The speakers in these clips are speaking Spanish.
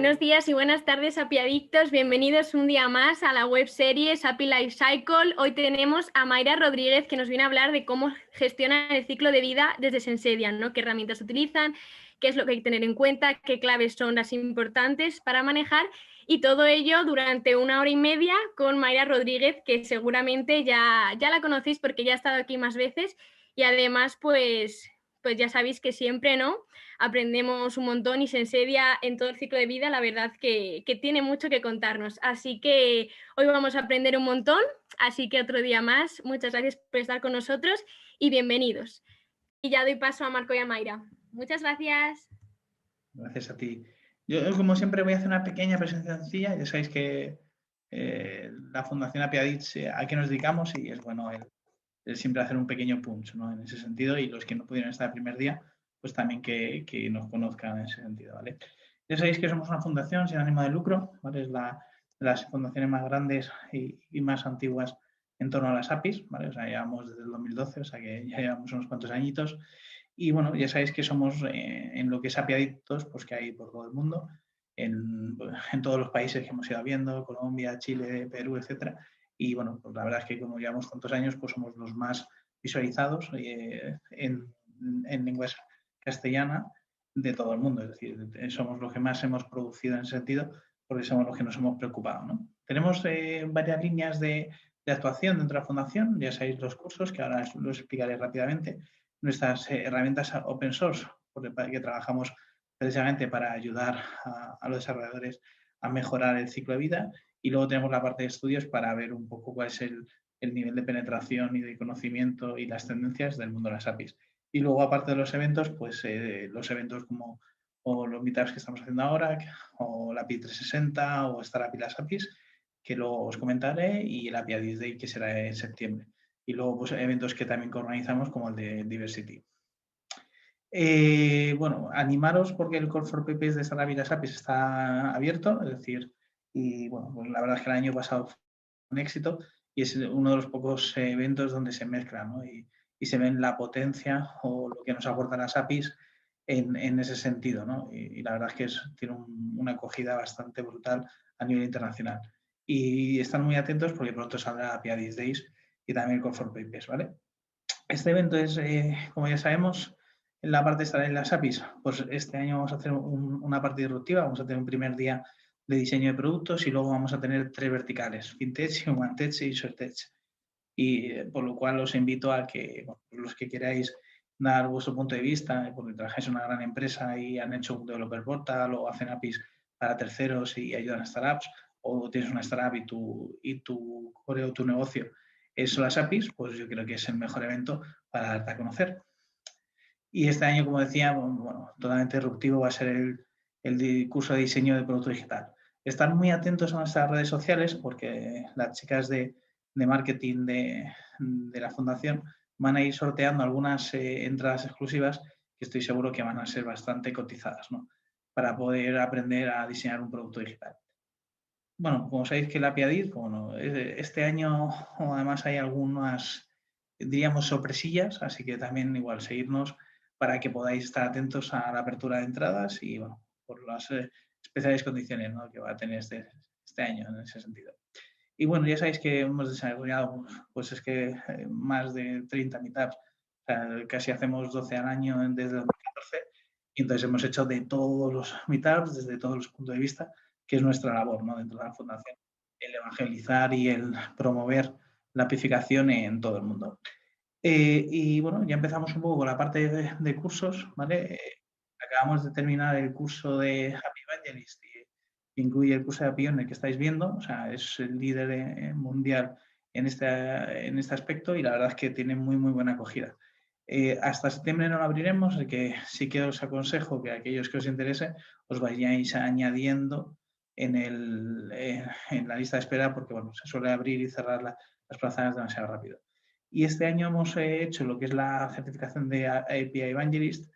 buenos días y buenas tardes, apiadictos. Bienvenidos un día más a la web serie Happy Life Cycle. Hoy tenemos a Mayra Rodríguez que nos viene a hablar de cómo gestionan el ciclo de vida desde Sensedian, ¿no? qué herramientas utilizan, qué es lo que hay que tener en cuenta, qué claves son las importantes para manejar y todo ello durante una hora y media con Mayra Rodríguez, que seguramente ya, ya la conocéis porque ya ha estado aquí más veces y además pues, pues ya sabéis que siempre, ¿no? Aprendemos un montón y se ensedia en todo el ciclo de vida, la verdad que, tiene mucho que contarnos. Así que hoy vamos a aprender un montón, así que otro día más, muchas gracias por estar con nosotros y bienvenidos. Y ya doy paso a Marco y a Mayra. Muchas gracias. Gracias a ti. Yo, como siempre, voy a hacer una pequeña presentación. Ya sabéis que eh, la Fundación Apiadits, eh, a qué nos dedicamos y es bueno siempre hacer un pequeño punch ¿no? en ese sentido y los que no pudieron estar el primer día, pues también que, nos conozcan en ese sentido, ¿vale? Ya sabéis que somos una fundación sin ánimo de lucro, ¿vale? Es la, las fundaciones más grandes y, más antiguas en torno a las APIs, ¿vale? O sea, llevamos desde el 2012, o sea que ya llevamos unos cuantos añitos. Y bueno, ya sabéis que somos eh, en lo que es apiaditos, pues que hay por todo el mundo, en, en, todos los países que hemos ido viendo, Colombia, Chile, Perú, etcétera. Y bueno, pues la verdad es que como llevamos tantos años, pues somos los más visualizados eh, en, en lenguas castellana de todo el mundo. Es decir, somos los que más hemos producido en ese sentido porque somos los que nos hemos preocupado. ¿no? Tenemos eh, varias líneas de, actuación dentro de la fundación, ya sabéis los cursos que ahora los explicaré rápidamente, nuestras eh, herramientas open source, porque que trabajamos precisamente para ayudar a, los desarrolladores a mejorar el ciclo de vida y luego tenemos la parte de estudios para ver un poco cuál es el nivel de penetración y de conocimiento y las tendencias del mundo de las APIs. Y luego, aparte de los eventos, pues eh, los eventos como o los meetups que estamos haciendo ahora, o la API 360 o Startup y las APIs, que luego os comentaré, y el API 10 Day, que será en septiembre. Y luego, pues eventos que también organizamos, como el de Diversity. Eh, bueno, animaros porque el Call for Papers de y las APIs está abierto, es decir, y bueno, pues la verdad es que el año pasado fue un éxito y es uno de los pocos eventos donde se mezcla, ¿no? Y se ven la potencia o lo que nos aportan las APIs en, ese sentido. ¿no? Y, la verdad es que tiene una acogida bastante brutal a nivel internacional. Y están muy atentos porque pronto saldrá API Days y también con For Papers. ¿vale? Este evento es, eh, como ya sabemos, en la parte estará en las APIs. Pues este año vamos a hacer una parte disruptiva, vamos a tener un primer día de diseño de productos y luego vamos a tener tres verticales, FinTech, OneTech y ShareTech y eh, por lo cual os invito a que los que queráis dar vuestro punto de vista, porque trabajáis en una gran empresa y han hecho un developer portal o hacen APIs para terceros y ayudan a startups, o tienes una startup y tu, y tu o tu negocio son las APIs, pues yo creo que es el mejor evento para darte a conocer. Y este año, como decía, totalmente disruptivo va a ser el, el curso de diseño de producto digital. Estar muy atentos a nuestras redes sociales porque las chicas de, de marketing de, la fundación van a ir sorteando algunas eh, entradas exclusivas que estoy seguro que van a ser bastante cotizadas ¿no? para poder aprender a diseñar un producto digital. Bueno, como sabéis que la Piadid, bueno, este año además hay algunas, diríamos, sorpresillas, así que también igual seguirnos para que podáis estar atentos a la apertura de entradas y bueno, por las eh, especiales condiciones ¿no? que va a tener este, este año en ese sentido. Y bueno, ya sabéis que hemos desarrollado, pues es que eh, más de 30 meetups, casi hacemos 12 al año desde 2014, y entonces hemos hecho de todos los meetups, desde todos los puntos de vista, que es nuestra labor ¿no? dentro de la fundación, el evangelizar y el promover la apificación en todo el mundo. Eh, y bueno, ya empezamos un poco con la parte de, cursos, ¿vale? Eh, acabamos de terminar el curso de Happy Evangelist incluye el curso de el que estáis viendo, o sea, es el líder eh, mundial en este, en este aspecto y la verdad es que tiene muy, muy buena acogida. Eh, hasta septiembre no lo abriremos, así que sí que os aconsejo que aquellos que os interese os vayáis añadiendo en, el, eh, en la lista de espera porque bueno, se suele abrir y cerrar las plazas demasiado rápido. Y este año hemos hecho lo que es la certificación de API Evangelist,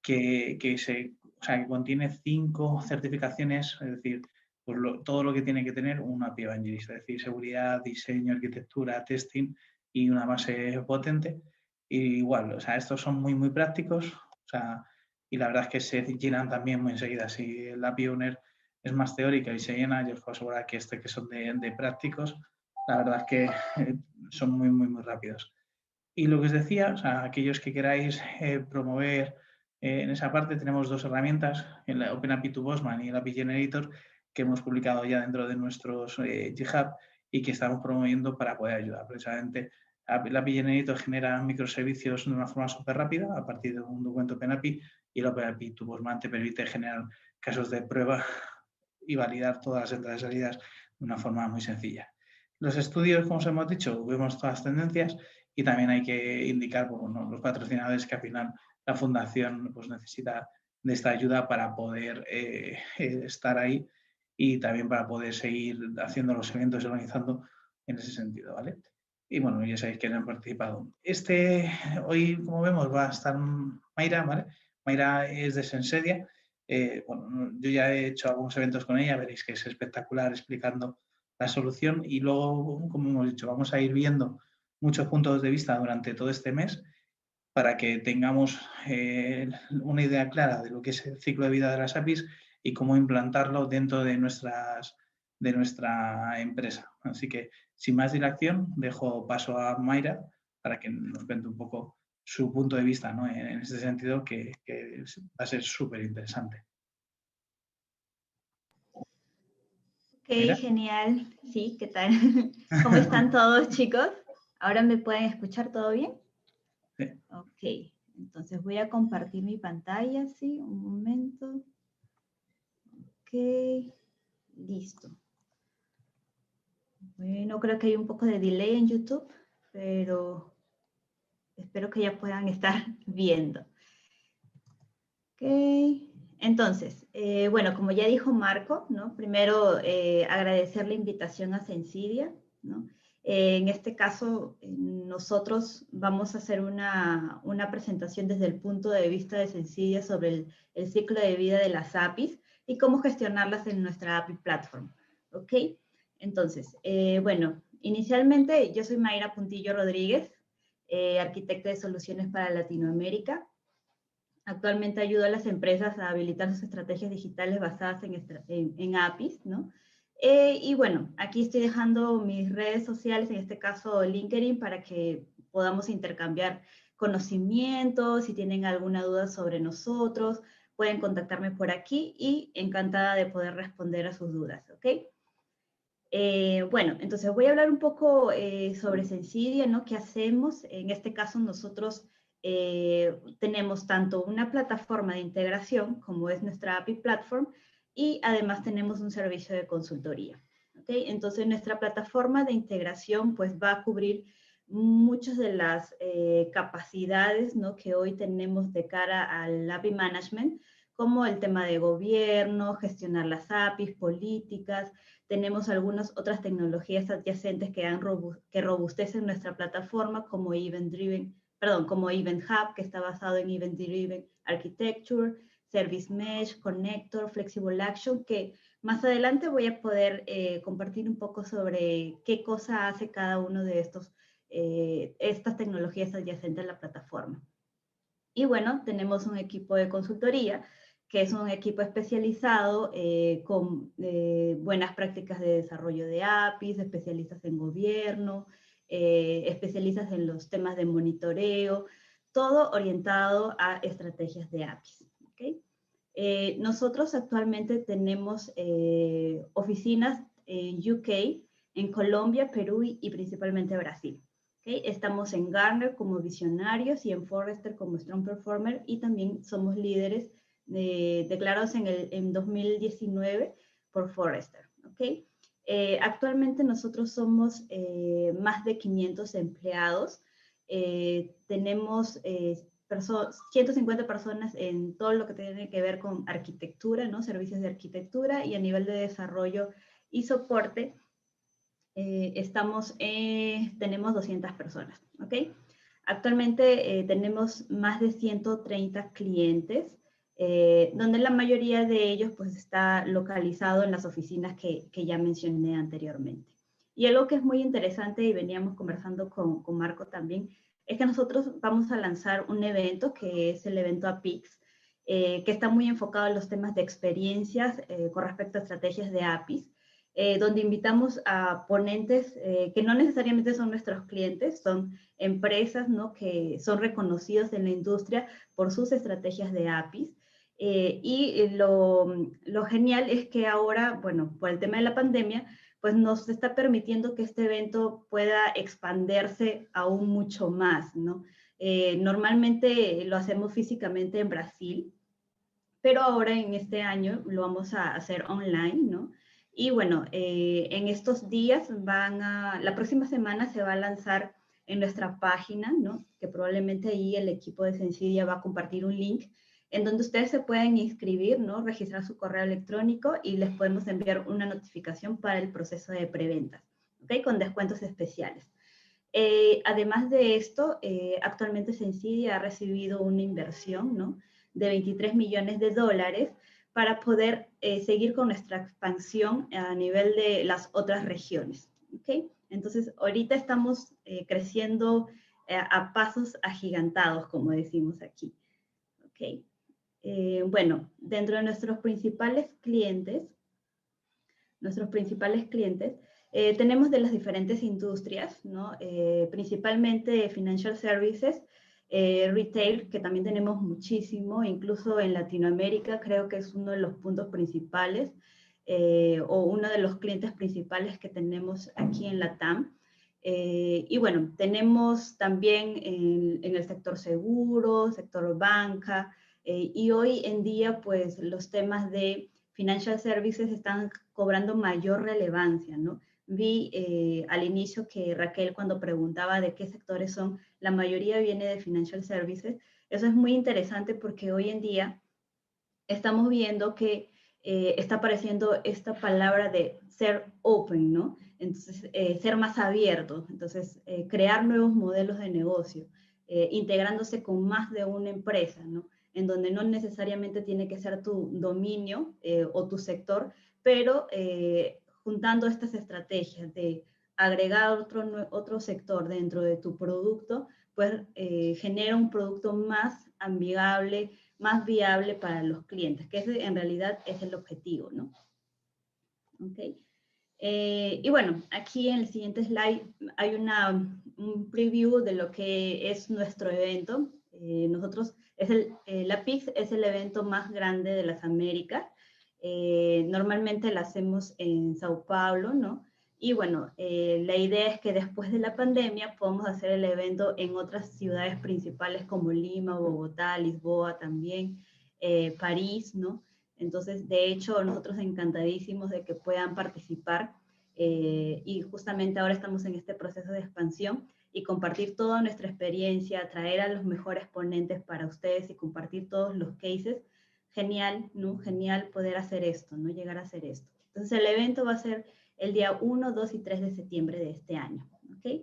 que, que se o sea, que contiene cinco certificaciones, es decir, pues todo lo que tiene que tener una API Evangelist, es decir, seguridad, diseño, arquitectura, testing y una base potente. Y igual, o sea, estos son muy, muy prácticos, o sea, y la verdad es que se llenan también muy enseguida. Si el API Owner es más teórica y se llena, yo os puedo asegurar que este que son de, prácticos, la verdad es que eh, son muy, muy, muy rápidos. Y lo que os decía, o sea, aquellos que queráis eh, promover eh, en esa parte, tenemos dos herramientas, el OpenAPI to Bosman y el API Generator, que hemos publicado ya dentro de nuestros GitHub y que estamos promoviendo para poder ayudar. Precisamente, el API Generator genera microservicios de una forma súper rápida a partir de un documento OpenAPI y el OpenAPI to Bosman te permite generar casos de prueba y validar todas las entradas y salidas de una forma muy sencilla. Los estudios, como os hemos dicho, vemos todas las tendencias y también hay que indicar los patrocinadores que al final la fundación pues, necesita de esta ayuda para poder eh, eh, estar ahí y también para poder seguir haciendo los eventos y organizando en ese sentido, ¿vale? Y bueno, ya sabéis que han participado. Este, hoy, como vemos, va a estar Mayra, ¿vale? Mayra es de Sensedia eh, bueno, yo ya he hecho algunos eventos con ella, veréis que es espectacular explicando la solución y luego, como hemos dicho, vamos a ir viendo muchos puntos de vista durante todo este mes para que tengamos eh, una idea clara de lo que es el ciclo de vida de las APIs y cómo implantarlo dentro de, nuestras, de nuestra empresa. Así que, sin más dilación, dejo paso a Mayra para que nos cuente un poco su punto de vista ¿no? en, este sentido que, va a ser súper interesante. Ok, genial. Sí, ¿qué tal? ¿Cómo están todos chicos? ¿Ahora me pueden escuchar todo bien? Ok, entonces voy a compartir mi pantalla, sí, un momento. Ok, listo. Bueno, creo que hay un poco de delay en YouTube, pero espero que ya puedan estar viendo. Ok, entonces, eh, bueno, como ya dijo Marco, ¿no? Primero eh, agradecer la invitación a Sensidia, ¿no? Eh, en este caso, nosotros vamos a hacer una, una, presentación desde el punto de vista de Sensidia sobre el, el, ciclo de vida de las APIs y cómo gestionarlas en nuestra API Platform, ¿ok? Entonces, bueno, inicialmente yo soy Mayra Puntillo Rodríguez, eh, arquitecta de soluciones para Latinoamérica. Actualmente ayuda a las empresas a habilitar sus estrategias digitales basadas en, APIs, ¿no? Eh, y bueno, aquí estoy dejando mis redes sociales, en este caso LinkedIn, para que podamos intercambiar conocimientos, si tienen alguna duda sobre nosotros, pueden contactarme por aquí y encantada de poder responder a sus dudas, ¿ok? Eh, bueno, entonces voy a hablar un poco eh, sobre Sensidia, ¿no? ¿Qué hacemos? En este caso nosotros eh, tenemos tanto una plataforma de integración como es nuestra API Platform y además tenemos un servicio de consultoría. ¿okay? Entonces nuestra plataforma de integración pues va a cubrir muchas de las capacidades ¿no? que hoy tenemos de cara al API Management, como el tema de gobierno, gestionar las APIs, políticas, tenemos algunas otras tecnologías adyacentes que, han que robustecen nuestra plataforma como Event Driven, perdón, como Event Hub, que está basado en Event Driven Architecture, Service Mesh, Connector, Flexible Action, que más adelante voy a poder eh, compartir un poco sobre qué cosa hace cada uno de estos, eh, estas tecnologías adyacentes a la plataforma. Y bueno, tenemos un equipo de consultoría que es un equipo especializado eh, con eh, buenas prácticas de desarrollo de APIs, especialistas en gobierno, eh, especialistas en los temas de monitoreo, todo orientado a estrategias de APIs. Nosotros actualmente tenemos oficinas en UK, en Colombia, Perú y, principalmente Brasil. Estamos en Garner como visionarios y en Forrester como Strong Performer y también somos líderes declarados en, el, en 2019 por Forrester. ¿okay? Eh, actualmente nosotros somos eh, más de 500 empleados. Eh, tenemos 150 personas en todo lo que tiene que ver con arquitectura, ¿no? servicios de arquitectura y a nivel de desarrollo y soporte. estamos, tenemos 200 personas. ¿okay? Actualmente tenemos más de 130 clientes eh, donde la mayoría de ellos pues está localizado en las oficinas que, que, ya mencioné anteriormente. Y algo que es muy interesante y veníamos conversando con, con, Marco también, es que nosotros vamos a lanzar un evento que es el evento APIX, que está muy enfocado en los temas de experiencias con respecto a estrategias de APIs. Eh, donde invitamos a ponentes eh, que no necesariamente son nuestros clientes, son empresas ¿no? que son reconocidos en la industria por sus estrategias de APIs. Eh, y lo, lo, genial es que ahora, bueno, por el tema de la pandemia, pues nos está permitiendo que este evento pueda expandirse aún mucho más, ¿no? normalmente lo hacemos físicamente en Brasil, pero ahora en este año lo vamos a hacer online, ¿no? Y bueno, eh, en estos días van a, la próxima semana se va a lanzar en nuestra página, ¿no? Que probablemente ahí el equipo de Sensidia va a compartir un link en donde ustedes se pueden inscribir, ¿no? Registrar su correo electrónico y les podemos enviar una notificación para el proceso de preventas, ¿ok? Con descuentos especiales. Eh, además de esto, eh, actualmente Sensidia ha recibido una inversión, ¿no? De 23 millones de dólares para poder eh, seguir con nuestra expansión a nivel de las otras regiones. ¿okay? Entonces, ahorita estamos eh, creciendo eh, a pasos agigantados, como decimos aquí. ¿okay? Bueno, dentro de nuestros principales clientes, nuestros principales clientes, tenemos de las diferentes industrias, ¿no? principalmente financial services, eh, retail, que también tenemos muchísimo, incluso en Latinoamérica creo que es uno de los puntos principales eh, o uno de los clientes principales que tenemos aquí en la TAM. Eh, y bueno, tenemos también en, en, el sector seguro, sector banca, y hoy en día pues los temas de financial services están cobrando mayor relevancia, ¿no? Vi eh, al inicio que Raquel cuando preguntaba de qué sectores son, la mayoría viene de financial services. Eso es muy interesante porque hoy en día estamos viendo que eh, está apareciendo esta palabra de ser open, ¿no? Entonces, eh, ser más abierto, entonces, crear nuevos modelos de negocio, integrándose con más de una empresa, ¿no? En donde no necesariamente tiene que ser tu dominio o tu sector, pero juntando estas estrategias de agregar otro, otro sector dentro de tu producto, pues eh, genera un producto más amigable, más viable para los clientes, que ese en realidad es el objetivo, ¿no? Ok. Eh, y bueno, aquí en el siguiente slide hay una, un preview de lo que es nuestro evento. Eh, nosotros, es el, la PIX es el evento más grande de las Américas eh, normalmente la hacemos en Sao Paulo, ¿no? Y bueno, eh, la idea es que después de la pandemia podamos hacer el evento en otras ciudades principales como Lima, Bogotá, Lisboa también, eh, París, ¿no? Entonces, de hecho, nosotros encantadísimos de que puedan participar y justamente ahora estamos en este proceso de expansión y compartir toda nuestra experiencia, traer a los mejores ponentes para ustedes y compartir todos los cases genial, ¿no? Genial poder hacer esto, ¿no? Llegar a hacer esto. Entonces el evento va a ser el día 1, 2 y 3 de septiembre de este año, ¿ok?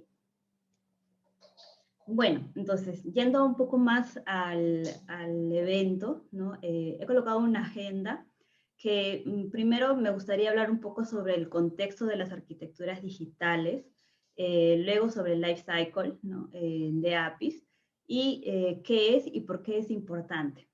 Bueno, entonces, yendo un poco más al, al evento, ¿no? Eh, he colocado una agenda que mm, primero me gustaría hablar un poco sobre el contexto de las arquitecturas digitales, eh, luego sobre el life cycle. Eh, de APIs y qué es y por qué es importante.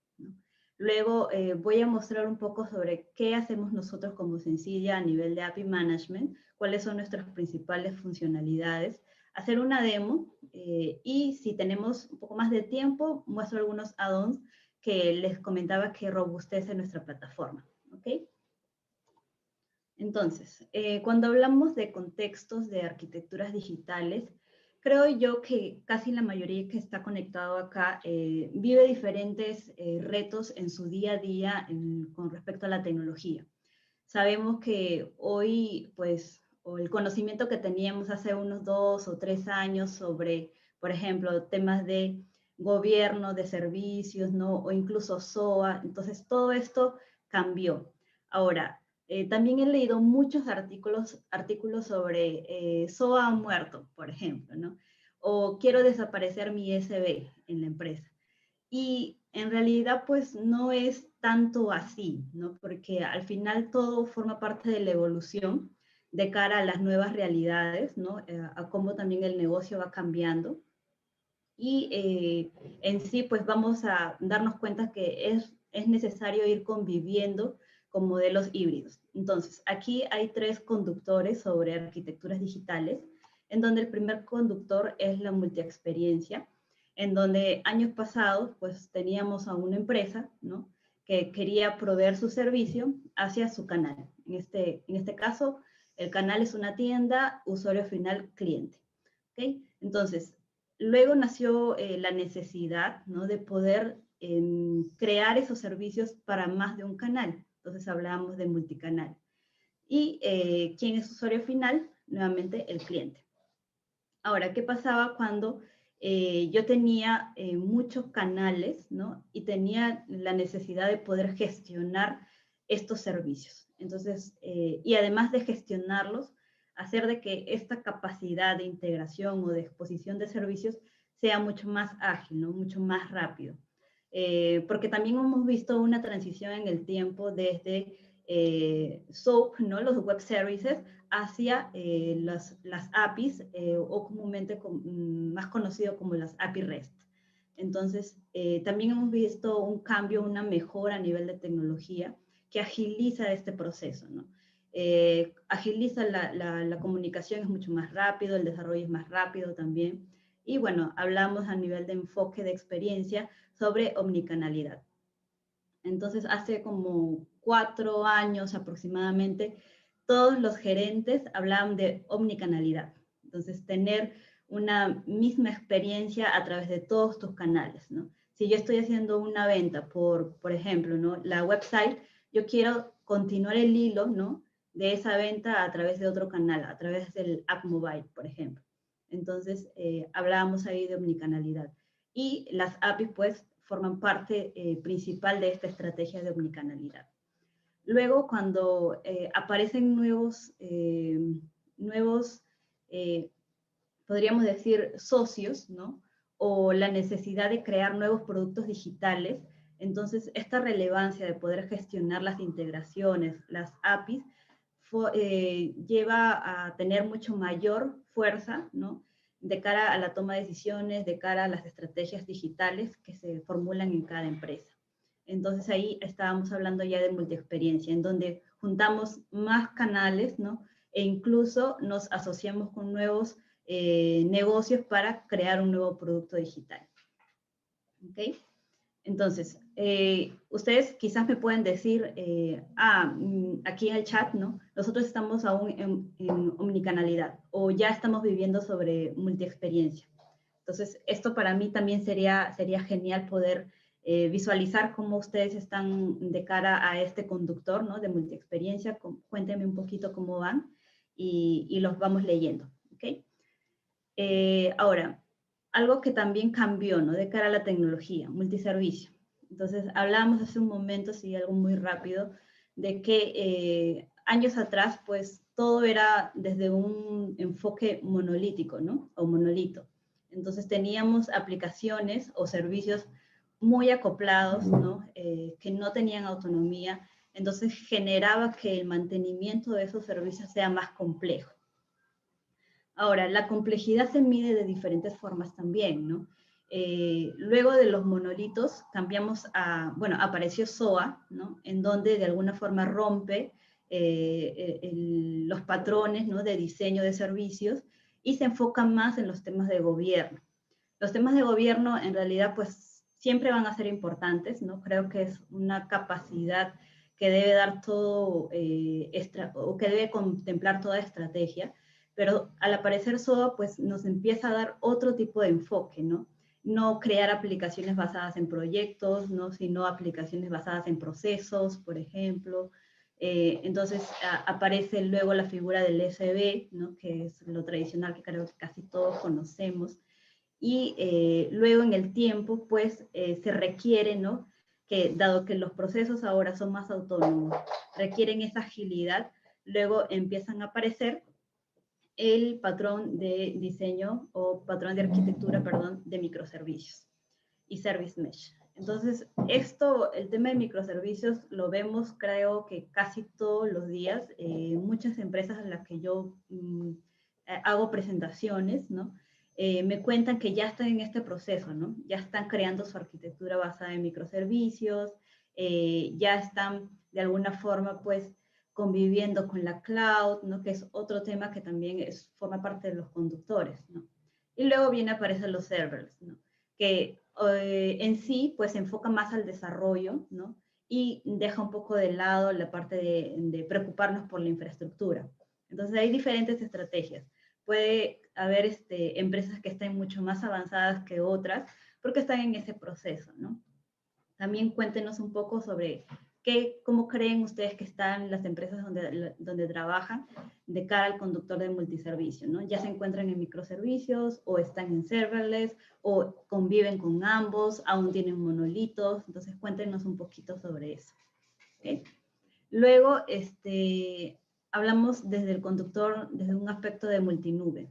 Luego eh, voy a mostrar un poco sobre qué hacemos nosotros como Sencilla a nivel de API Management, cuáles son nuestras principales funcionalidades, hacer una demo eh, y si tenemos un poco más de tiempo, muestro algunos add-ons que les comentaba que robustece nuestra plataforma. ¿okay? Entonces, eh, cuando hablamos de contextos de arquitecturas digitales, creo yo que casi la mayoría que está conectado acá eh, vive diferentes eh, retos en su día a día con respecto a la tecnología. Sabemos que hoy, pues, o el conocimiento que teníamos hace unos dos o tres años sobre, por ejemplo, temas de gobierno, de servicios, ¿no? O incluso SOA. Entonces, todo esto cambió. Ahora, eh, también he leído muchos artículos, artículos sobre eh, SOA muerto, por ejemplo, ¿no? O quiero desaparecer mi SB en la empresa. Y en realidad, pues no es tanto así, ¿no? Porque al final todo forma parte de la evolución de cara a las nuevas realidades, ¿no? Eh, a cómo también el negocio va cambiando. y eh, en sí pues vamos a darnos cuenta que es, es necesario ir conviviendo con modelos híbridos. Entonces, aquí hay tres conductores sobre arquitecturas digitales, en donde el primer conductor es la multiexperiencia, en donde años pasados pues teníamos a una empresa, ¿no? que quería proveer su servicio hacia su canal. En este, en este caso, el canal es una tienda, usuario final, cliente. ¿okay? Entonces, luego nació eh, la necesidad ¿no? de poder em, crear esos servicios para más de un canal. Entonces hablábamos de multicanal. ¿Y eh, quién es usuario final? Nuevamente el cliente. Ahora, ¿qué pasaba cuando eh, yo tenía eh, muchos canales, ¿no? Y tenía la necesidad de poder gestionar estos servicios. Entonces, eh, y además de gestionarlos, hacer de que esta capacidad de integración o de exposición de servicios sea mucho más ágil, ¿no? Mucho más rápido. Porque también hemos visto una transición en el tiempo desde SOAP, ¿no? Los web services, hacia eh, las, las, APIs eh, o comúnmente mm, más conocido como las API REST. Entonces, eh, también hemos visto un cambio, una mejora a nivel de tecnología que agiliza este proceso, ¿no? agiliza la, la, la, comunicación, es mucho más rápido, el desarrollo es más rápido también. Y bueno, hablamos a nivel de enfoque de experiencia sobre omnicanalidad. Entonces, hace como cuatro años aproximadamente, todos los gerentes hablaban de omnicanalidad. Entonces, tener una misma experiencia a través de todos tus canales, ¿no? Si yo estoy haciendo una venta por, por ejemplo, ¿no? La website, yo quiero continuar el hilo, ¿no? De esa venta a través de otro canal, a través del app mobile, por ejemplo. Entonces, eh, hablábamos ahí de omnicanalidad. Y las APIs, pues, forman parte eh, principal de esta estrategia de omnicanalidad. Luego, cuando eh, aparecen nuevos, eh, nuevos podríamos decir, socios, ¿no? O la necesidad de crear nuevos productos digitales, entonces esta relevancia de poder gestionar las integraciones, las APIs, lleva a tener mucho mayor fuerza, ¿no? De cara a la toma de decisiones, de cara a las estrategias digitales que se formulan en cada empresa. Entonces ahí estábamos hablando ya de multiexperiencia, en donde juntamos más canales, ¿no? E incluso nos asociamos con nuevos eh, negocios para crear un nuevo producto digital. ¿Ok? Entonces, eh, ustedes quizás me pueden decir, eh, ah, mm, aquí en el chat, ¿no? Nosotros estamos aún en, en omnicanalidad o ya estamos viviendo sobre multiexperiencia. Entonces, esto para mí también sería, sería genial poder eh, visualizar cómo ustedes están de cara a este conductor ¿no? de multiexperiencia. Cuéntenme un poquito cómo van y, los vamos leyendo. ¿okay? Eh, ahora, algo que también cambió ¿no? de cara a la tecnología, multiservicio. Entonces, hablábamos hace un momento, sí, algo muy rápido, de que eh, años atrás, pues todo era desde un enfoque monolítico, ¿no? O monolito. Entonces teníamos aplicaciones o servicios muy acoplados, ¿no? Eh, que no tenían autonomía, entonces generaba que el mantenimiento de esos servicios sea más complejo. Ahora, la complejidad se mide de diferentes formas también, ¿no? Eh, luego de los monolitos cambiamos a, bueno, apareció SOA, ¿no? En donde de alguna forma rompe eh, los patrones, ¿no? De diseño de servicios y se enfoca más en los temas de gobierno. Los temas de gobierno en realidad pues siempre van a ser importantes, ¿no? Creo que es una capacidad que debe dar todo, eh, o que debe contemplar toda estrategia, pero al aparecer SOA, pues nos empieza a dar otro tipo de enfoque, ¿no? No crear aplicaciones basadas en proyectos, ¿no? Sino aplicaciones basadas en procesos, por ejemplo. Eh, entonces aparece luego la figura del SB, ¿no? Que es lo tradicional que creo que casi todos conocemos, y eh, luego en el tiempo, pues eh, se requiere, ¿no? Que dado que los procesos ahora son más autónomos, requieren esa agilidad, luego empiezan a aparecer el patrón de diseño o patrón de arquitectura, perdón, de microservicios y service mesh. Entonces, esto, el tema de microservicios, lo vemos creo que casi todos los días. Eh, muchas empresas en las que yo mm, hago presentaciones, ¿no? eh, me cuentan que ya están en este proceso, ¿no? Ya están creando su arquitectura basada en microservicios, eh, ya están de alguna forma, pues, conviviendo con la cloud, ¿no? Que es otro tema que también es, forma parte de los conductores, ¿no? Y luego viene a aparecer los servers, ¿no? Que eh, en sí, pues, se enfoca más al desarrollo, ¿no? Y deja un poco de lado la parte de, de preocuparnos por la infraestructura. Entonces, hay diferentes estrategias. Puede haber este, empresas que estén mucho más avanzadas que otras, porque están en ese proceso, ¿no? También cuéntenos un poco sobre qué, cómo creen ustedes que están las empresas donde, donde trabajan de cara al conductor de multiservicio, ¿no? Ya se encuentran en microservicios o están en serverless o conviven con ambos, aún tienen monolitos, entonces cuéntenos un poquito sobre eso. ¿okay? Luego, este, hablamos desde el conductor, desde un aspecto de multinube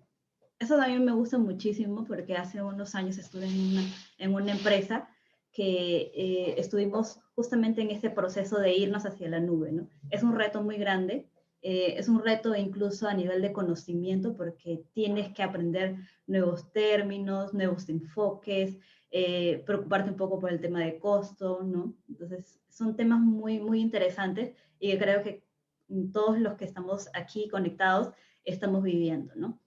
eso también me gusta muchísimo porque hace unos años estuve en una, en una empresa que eh, estuvimos justamente en ese proceso de irnos hacia la nube. ¿no? Es un reto muy grande, eh, es un reto incluso a nivel de conocimiento porque tienes que aprender nuevos términos, nuevos enfoques, eh, preocuparte un poco por el tema de costo, ¿no? Entonces, son temas muy, muy interesantes y creo que todos los que estamos aquí conectados estamos viviendo, ¿no?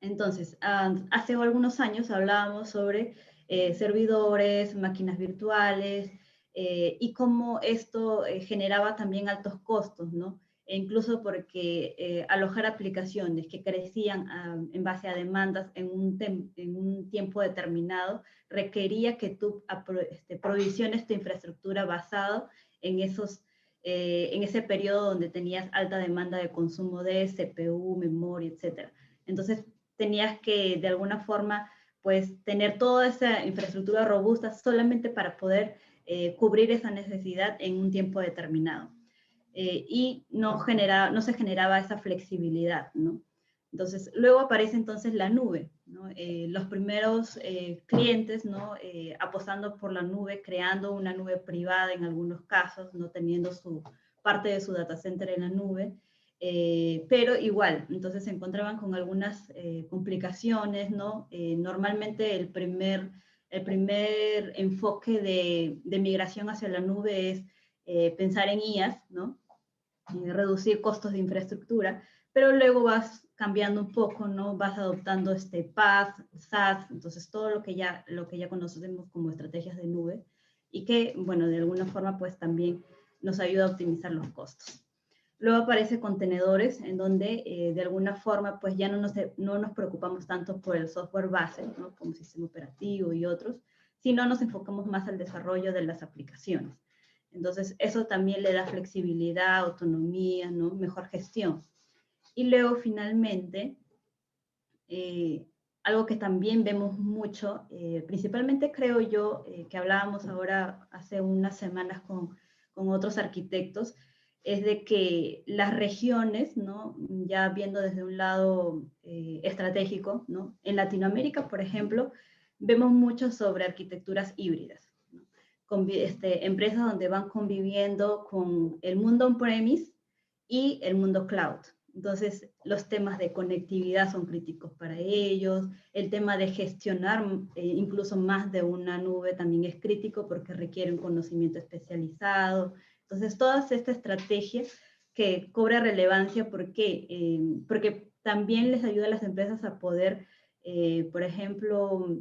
Entonces, hace algunos años hablábamos sobre eh, servidores, máquinas virtuales eh, y cómo esto eh, generaba también altos costos, ¿no? E incluso porque alojar aplicaciones que crecían en base a demandas en un, en un, tiempo determinado requería que tú este, provisiones tu infraestructura basado en esos en ese periodo donde tenías alta demanda de consumo de CPU, memoria, etc. Entonces, tenías que de alguna forma pues tener toda esa infraestructura robusta solamente para poder eh, cubrir esa necesidad en un tiempo determinado. Eh, y no, genera, no se generaba esa flexibilidad, ¿no? Entonces, luego aparece entonces la nube. Eh, los primeros clientes, ¿no? apostando por la nube, creando una nube privada en algunos casos, no teniendo su parte de su data center en la nube, eh, pero igual, entonces se encontraban con algunas eh, complicaciones, ¿no? Eh, normalmente el primer, el primer enfoque de, de, migración hacia la nube es pensar en IAS, ¿no? reducir costos de infraestructura, pero luego vas cambiando un poco, ¿no? Vas adoptando este PaaS, SaaS, entonces todo lo que ya, lo que ya conocemos como estrategias de nube y que, bueno, de alguna forma pues también nos ayuda a optimizar los costos. Luego aparece contenedores, en donde eh, de alguna forma pues ya no nos, no nos preocupamos tanto por el software base, ¿no? como sistema operativo y otros, sino nos enfocamos más al desarrollo de las aplicaciones. Entonces, eso también le da flexibilidad, autonomía, ¿no? mejor gestión. Y luego, finalmente, eh, algo que también vemos mucho, eh, principalmente creo yo, que hablábamos ahora hace unas semanas con, con otros arquitectos, es de que las regiones, ¿no? ya viendo desde un lado eh, estratégico, ¿no? en Latinoamérica, por ejemplo, vemos mucho sobre arquitecturas híbridas, con, este, empresas donde van conviviendo con el mundo on-premise y el mundo cloud. Entonces, los temas de conectividad son críticos para ellos, el tema de gestionar eh, incluso más de una nube también es crítico porque requiere un conocimiento especializado, entonces, toda esta estrategia que cobra relevancia porque, eh, porque también les ayuda a las empresas a poder, eh, por ejemplo,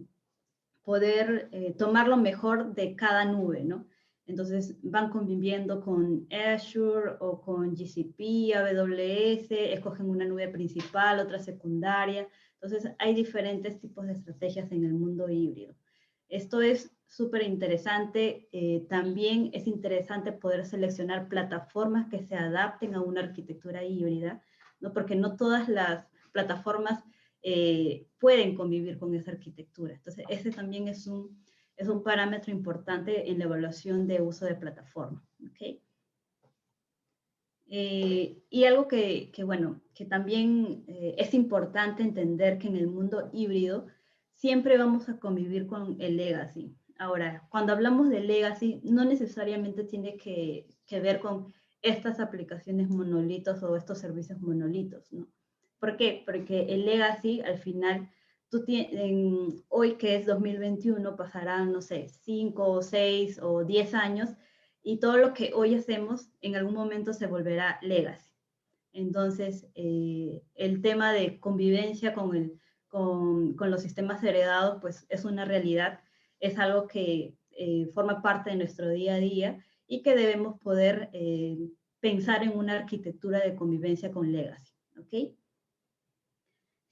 poder eh, tomar lo mejor de cada nube, ¿no? Entonces van conviviendo con Azure o con GCP, AWS, escogen una nube principal, otra secundaria. Entonces hay diferentes tipos de estrategias en el mundo híbrido. Esto es súper interesante. Eh, también es interesante poder seleccionar plataformas que se adapten a una arquitectura híbrida, ¿no? porque no todas las plataformas eh, pueden convivir con esa arquitectura. Entonces, ese también es un, es un parámetro importante en la evaluación de uso de plataforma. ¿okay? Eh, y algo que, que, bueno, que también es importante entender que en el mundo híbrido siempre vamos a convivir con el legacy. Ahora, cuando hablamos de legacy, no necesariamente tiene que, ver con estas aplicaciones monolitos o estos servicios monolitos, ¿no? ¿Por qué? Porque el legacy al final tú hoy que es 2021 pasarán, no sé, 5 o 6 o 10 años y todo lo que hoy hacemos en algún momento se volverá legacy. Entonces, eh, el tema de convivencia con, el, con, con, los sistemas heredados, pues es una realidad, es algo que eh, forma parte de nuestro día a día y que debemos poder eh, pensar en una arquitectura de convivencia con legacy. ¿Ok?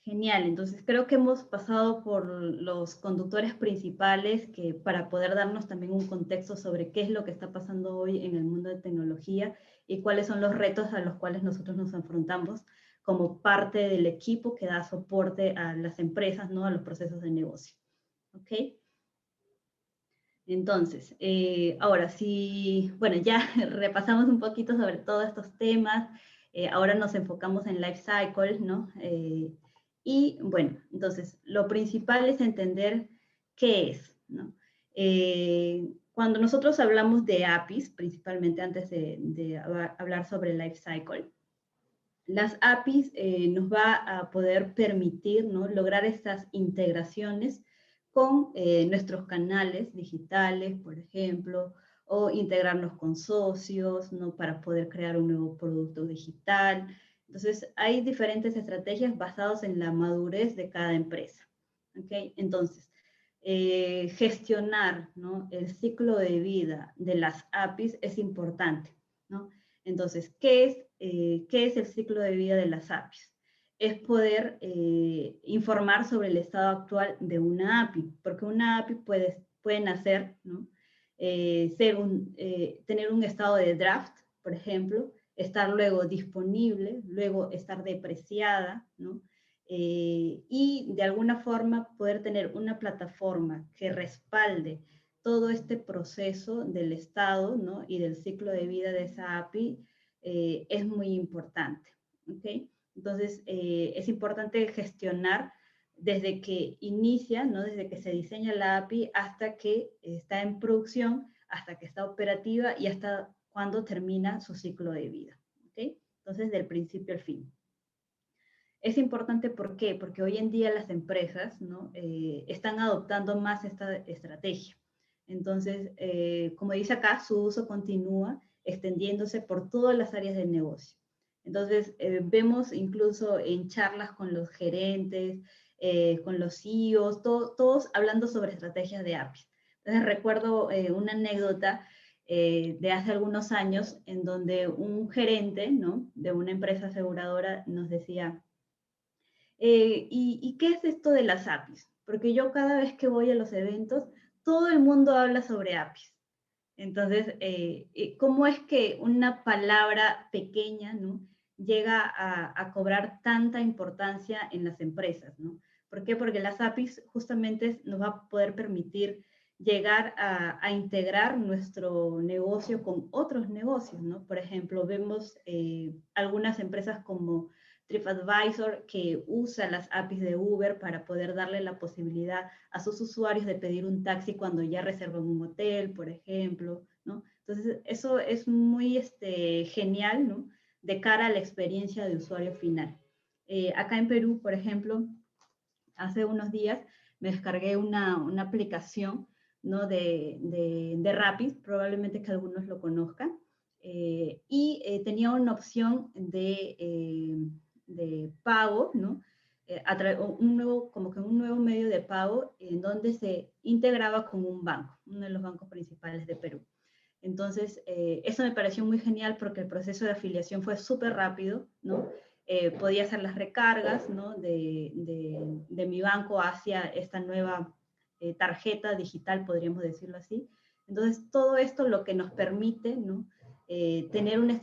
Genial, entonces creo que hemos pasado por los conductores principales que para poder darnos también un contexto sobre qué es lo que está pasando hoy en el mundo de tecnología y cuáles son los retos a los cuales nosotros nos enfrentamos como parte del equipo que da soporte a las empresas, ¿no? a los procesos de negocio. ¿Ok? Entonces, eh, ahora sí, bueno, ya repasamos un poquito sobre todos estos temas, eh, ahora nos enfocamos en life cycle, ¿no? Eh, y bueno, entonces, lo principal es entender qué es, ¿no? cuando nosotros hablamos de APIs, principalmente antes de, hablar sobre life cycle, las APIs nos va a poder permitir, ¿no? Lograr estas integraciones con eh, nuestros canales digitales, por ejemplo, o integrarnos con socios, ¿no? Para poder crear un nuevo producto digital. Entonces, hay diferentes estrategias basadas en la madurez de cada empresa. ¿okay? Entonces, eh, gestionar ¿no? el ciclo de vida de las APIs es importante. ¿no? Entonces, ¿qué es, eh, ¿qué es el ciclo de vida de las APIs? Es poder eh, informar sobre el estado actual de una API, porque una API puede, puede nacer, ¿no? Eh, ser un, eh, tener un estado de draft, por ejemplo, estar luego disponible, luego estar depreciada, ¿no? y de alguna forma poder tener una plataforma que respalde todo este proceso del estado ¿no? y del ciclo de vida de esa API es muy importante. ¿okay? Entonces, eh, es importante gestionar desde que inicia, ¿no? desde que se diseña la API hasta que está en producción, hasta que está operativa y hasta cuando termina su ciclo de vida. ¿okay? Entonces, del principio al fin. Es importante ¿por qué? Porque hoy en día las empresas ¿no? Eh, están adoptando más esta estrategia. Entonces, eh, como dice acá, su uso continúa extendiéndose por todas las áreas del negocio. Entonces, eh, vemos incluso en charlas con los gerentes, eh, con los CEOs, todos hablando sobre estrategias de APIs. Entonces, recuerdo eh, una anécdota de hace algunos años en donde un gerente ¿no? de una empresa aseguradora nos decía, ¿y, ¿y qué es esto de las APIs? Porque yo cada vez que voy a los eventos, todo el mundo habla sobre APIs. Entonces, ¿cómo es que una palabra pequeña, ¿no? Llega a, cobrar tanta importancia en las empresas, ¿no? ¿Por qué? Porque las APIs justamente nos va a poder permitir llegar a, integrar nuestro negocio con otros negocios, ¿no? Por ejemplo, vemos eh, algunas empresas como TripAdvisor que usa las APIs de Uber para poder darle la posibilidad a sus usuarios de pedir un taxi cuando ya reservan un hotel, por ejemplo, ¿no? Entonces, eso es muy este, genial, ¿no? De cara a la experiencia de usuario final. Eh, acá en Perú, por ejemplo, hace unos días me descargué una, una aplicación ¿no? de, de, de, Rapid, probablemente que algunos lo conozcan, eh, y eh, tenía una opción de, de pago, ¿no? un nuevo, como que un nuevo medio de pago en donde se integraba con un banco, uno de los bancos principales de Perú. Entonces, eh, eso me pareció muy genial porque el proceso de afiliación fue súper rápido, ¿no? Eh, podía hacer las recargas, ¿no? De, de, mi banco hacia esta nueva eh, tarjeta digital, podríamos decirlo así. Entonces, todo esto lo que nos permite, ¿no? tener una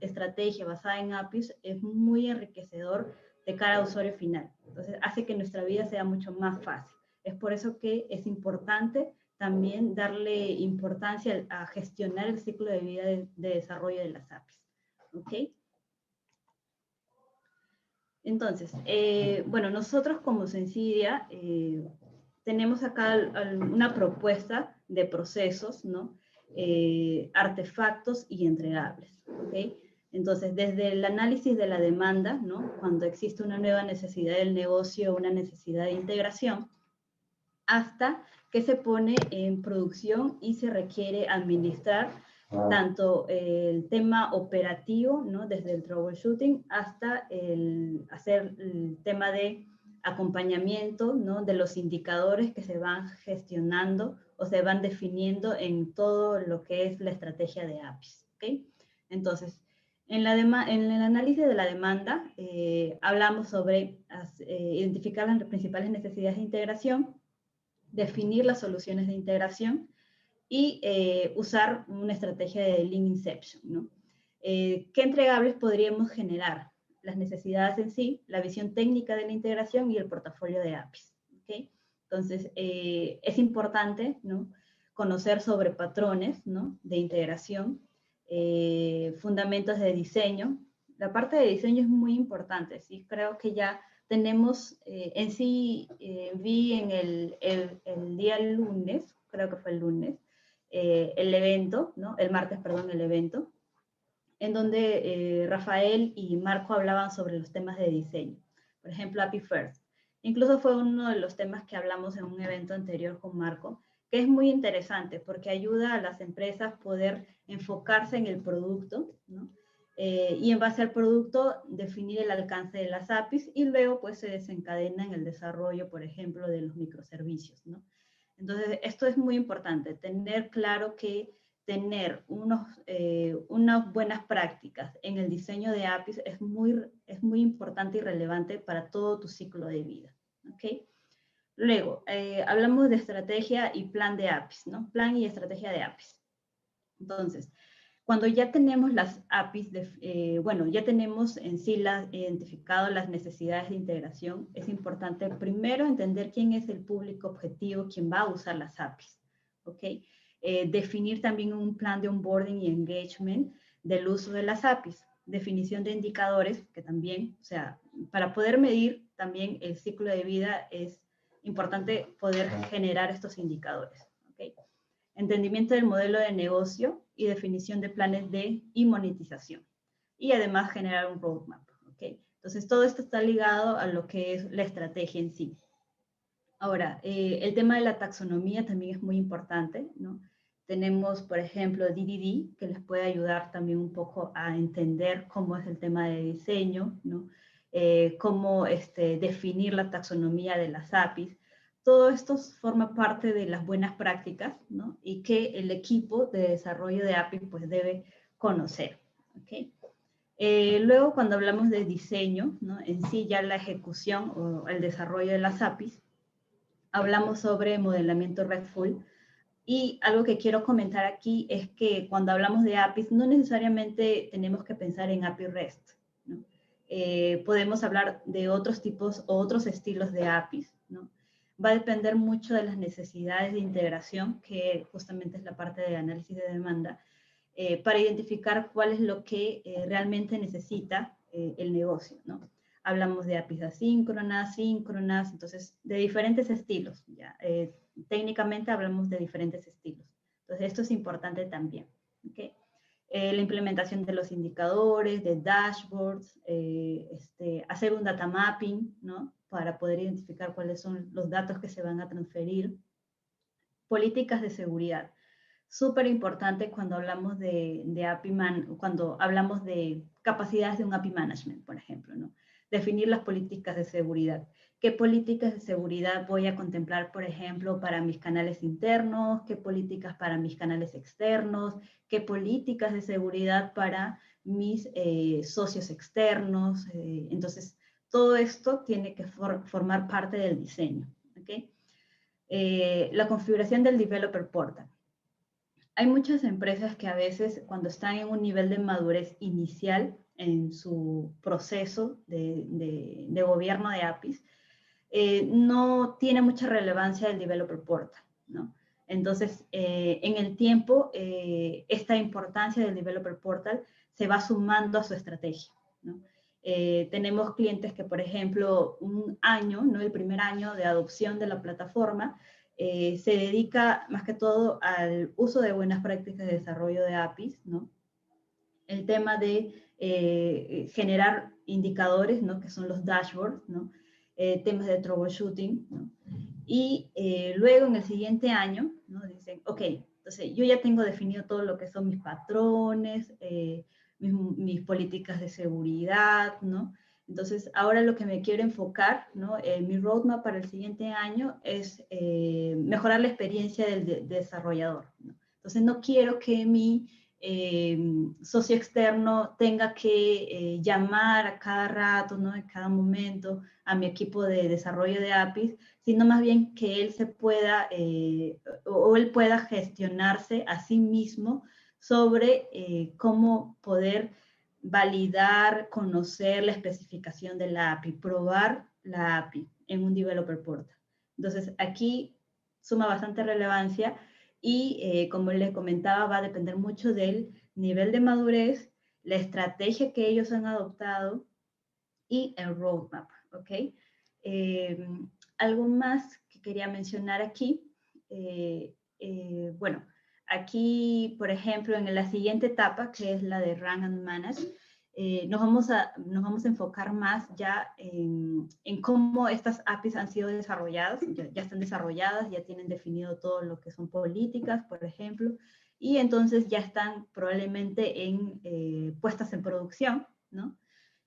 estrategia basada en APIs es muy enriquecedor de cara al usuario final. Entonces, hace que nuestra vida sea mucho más fácil. Es por eso que es importante también darle importancia a gestionar el ciclo de vida de, desarrollo de las APIs. ¿Ok? Entonces, eh, bueno, nosotros como Sensidia eh, tenemos acá una propuesta de procesos, ¿no? Eh, artefactos y entregables. ¿ok? Entonces, desde el análisis de la demanda, ¿no? cuando existe una nueva necesidad del negocio, una necesidad de integración, hasta que se pone en producción y se requiere administrar ah. tanto el tema operativo, ¿no? desde el troubleshooting, hasta el hacer el tema de acompañamiento ¿no? de los indicadores que se van gestionando o se van definiendo en todo lo que es la estrategia de APIs. ¿okay? Entonces, en, la en el análisis de la demanda, eh, hablamos sobre eh, identificar las principales necesidades de integración, definir las soluciones de integración y eh, usar una estrategia de Lean Inception. ¿no? ¿Qué entregables podríamos generar? Las necesidades en sí, la visión técnica de la integración y el portafolio de APIs. ¿okay? Entonces, es importante ¿no? conocer sobre patrones ¿no? de integración, eh, fundamentos de diseño. La parte de diseño es muy importante, ¿sí? Creo que ya tenemos, eh, en sí, eh, vi en el, el, el, día lunes, creo que fue el lunes, el evento, ¿no? El martes, perdón, el evento, en donde Rafael y Marco hablaban sobre los temas de diseño. Por ejemplo, Happy First. Incluso fue uno de los temas que hablamos en un evento anterior con Marco, que es muy interesante porque ayuda a las empresas poder enfocarse en el producto, ¿no? Eh, y en base al producto definir el alcance de las APIs y luego pues se desencadena en el desarrollo, por ejemplo, de los microservicios, ¿no? Entonces, esto es muy importante, tener claro que tener unos, eh, unas buenas prácticas en el diseño de APIs es muy, es muy importante y relevante para todo tu ciclo de vida, ¿ok? Luego, eh, hablamos de estrategia y plan de APIs, ¿no? Plan y estrategia de APIs. Entonces, cuando ya tenemos las APIs, eh, bueno, ya tenemos en sí identificado las necesidades de integración, es importante primero entender quién es el público objetivo, quién va a usar las APIs, ¿ok? Eh, definir también un plan de onboarding y engagement del uso de las APIs, definición de indicadores, que también, o sea, para poder medir también el ciclo de vida es importante poder generar estos indicadores. ¿okay? Entendimiento del modelo de negocio y definición de planes de y monetización. Y además generar un roadmap. ¿okay? Entonces, todo esto está ligado a lo que es la estrategia en sí. Ahora, eh, el tema de la taxonomía también es muy importante, ¿no? Tenemos, por ejemplo, DDD, que les puede ayudar también un poco a entender cómo es el tema de diseño, ¿no? Eh, cómo este, definir la taxonomía de las APIs. Todo esto forma parte de las buenas prácticas ¿no? y que el equipo de desarrollo de APIs pues, debe conocer. ¿okay? Eh, luego, cuando hablamos de diseño, ¿no? en sí ya la ejecución o el desarrollo de las APIs, hablamos sobre modelamiento RESTful. Y algo que quiero comentar aquí es que cuando hablamos de APIs, no necesariamente tenemos que pensar en API REST. Eh, podemos hablar de otros tipos o otros estilos de APIs, ¿no? Va a depender mucho de las necesidades de integración, que justamente es la parte de análisis de demanda, eh, para identificar cuál es lo que eh, realmente necesita el negocio, ¿no? Hablamos de APIs asíncronas, síncronas, entonces de diferentes estilos. ¿ya? técnicamente hablamos de diferentes estilos. Entonces esto es importante también. ¿okay? Eh, la implementación de los indicadores, de dashboards, eh, este, hacer un data mapping, ¿no? Para poder identificar cuáles son los datos que se van a transferir. Políticas de seguridad. Súper importante cuando hablamos de, de API man, cuando hablamos de capacidades de un API management, por ejemplo, ¿no? Definir las políticas de seguridad qué políticas de seguridad voy a contemplar, por ejemplo, para mis canales internos, qué políticas para mis canales externos, qué políticas de seguridad para mis eh, socios externos. Eh, entonces, todo esto tiene que formar parte del diseño. Eh, la configuración del developer portal. Hay muchas empresas que a veces cuando están en un nivel de madurez inicial en su proceso de, gobierno de APIs, eh, no tiene mucha relevancia el developer portal, ¿no? Entonces, eh, en el tiempo, esta importancia del developer portal se va sumando a su estrategia, ¿no? Tenemos clientes que, por ejemplo, un año, ¿no? El primer año de adopción de la plataforma, se dedica más que todo al uso de buenas prácticas de desarrollo de APIs, ¿no? el tema de eh, generar indicadores, ¿no? que son los dashboards, ¿no? Eh, temas de troubleshooting. ¿no? Y eh, luego en el siguiente año, ¿no? dicen, ok, entonces yo ya tengo definido todo lo que son mis patrones, mis, mis, políticas de seguridad, ¿no? Entonces, ahora lo que me quiero enfocar, ¿no? mi roadmap para el siguiente año es mejorar la experiencia del desarrollador. ¿no? Entonces, no quiero que mi eh, socio externo tenga que eh, llamar a cada rato, ¿no? en cada momento a mi equipo de desarrollo de APIs, sino más bien que él se pueda eh, o él pueda gestionarse a sí mismo sobre cómo poder validar, conocer la especificación de la API, probar la API en un developer portal. Entonces, aquí suma bastante relevancia y eh, como les comentaba, va a depender mucho del nivel de madurez, la estrategia que ellos han adoptado y el roadmap, ¿ok? Eh, algo más que quería mencionar aquí, eh, bueno, aquí, por ejemplo, en la siguiente etapa, que es la de Run and Manage, eh, nos, vamos a, nos vamos a enfocar más ya en, en cómo estas APIs han sido desarrolladas, ya, están desarrolladas, ya tienen definido todo lo que son políticas, por ejemplo, y entonces ya están probablemente en, eh, puestas en producción, ¿no?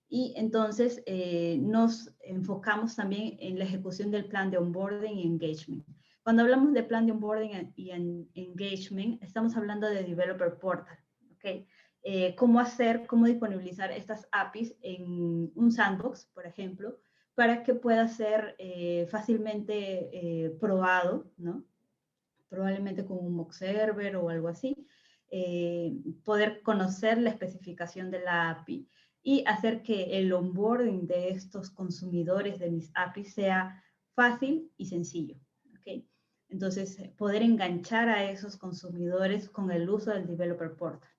Y entonces eh, nos enfocamos también en la ejecución del plan de onboarding y engagement. Cuando hablamos de plan de onboarding y engagement, estamos hablando de developer portal, ¿ok? Eh, cómo hacer, cómo disponibilizar estas APIs en un sandbox, por ejemplo, para que pueda ser eh, fácilmente eh, probado, ¿no? Probablemente con un mock server o algo así, poder conocer la especificación de la API y hacer que el onboarding de estos consumidores de mis APIs sea fácil y sencillo. ¿Okay? Entonces, poder enganchar a esos consumidores con el uso del Developer Portal.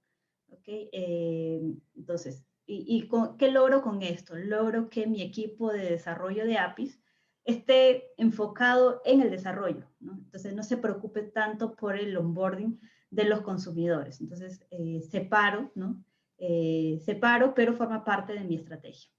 Eh, entonces, ¿y, qué logro con esto? Logro que mi equipo de desarrollo de APIs esté enfocado en el desarrollo, ¿no? Entonces, no se preocupe tanto por el onboarding de los consumidores. Entonces, eh, separo, ¿no? Eh, separo, pero forma parte de mi estrategia.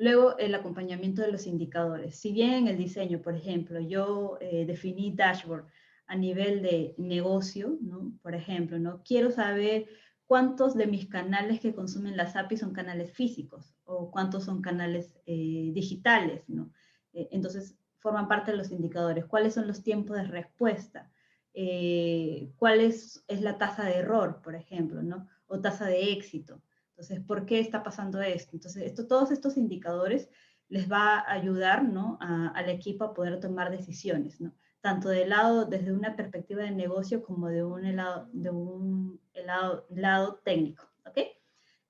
Luego, el acompañamiento de los indicadores. Si bien en el diseño, por ejemplo, yo definí dashboard a nivel de negocio, ¿no? Por ejemplo, ¿no? Quiero saber cuántos de mis canales que consumen las APIs son canales físicos o cuántos son canales eh, digitales, ¿no? Eh, entonces, forman parte de los indicadores. ¿Cuáles son los tiempos de respuesta? Eh, ¿Cuál es, es, la tasa de error, por ejemplo, ¿no? O tasa de éxito. Entonces, ¿por qué está pasando esto? Entonces, esto, todos estos indicadores les va a ayudar, ¿no? al equipo a poder tomar decisiones, ¿no? tanto de lado, desde una perspectiva de negocio como de un lado, de un lado técnico, ¿ok?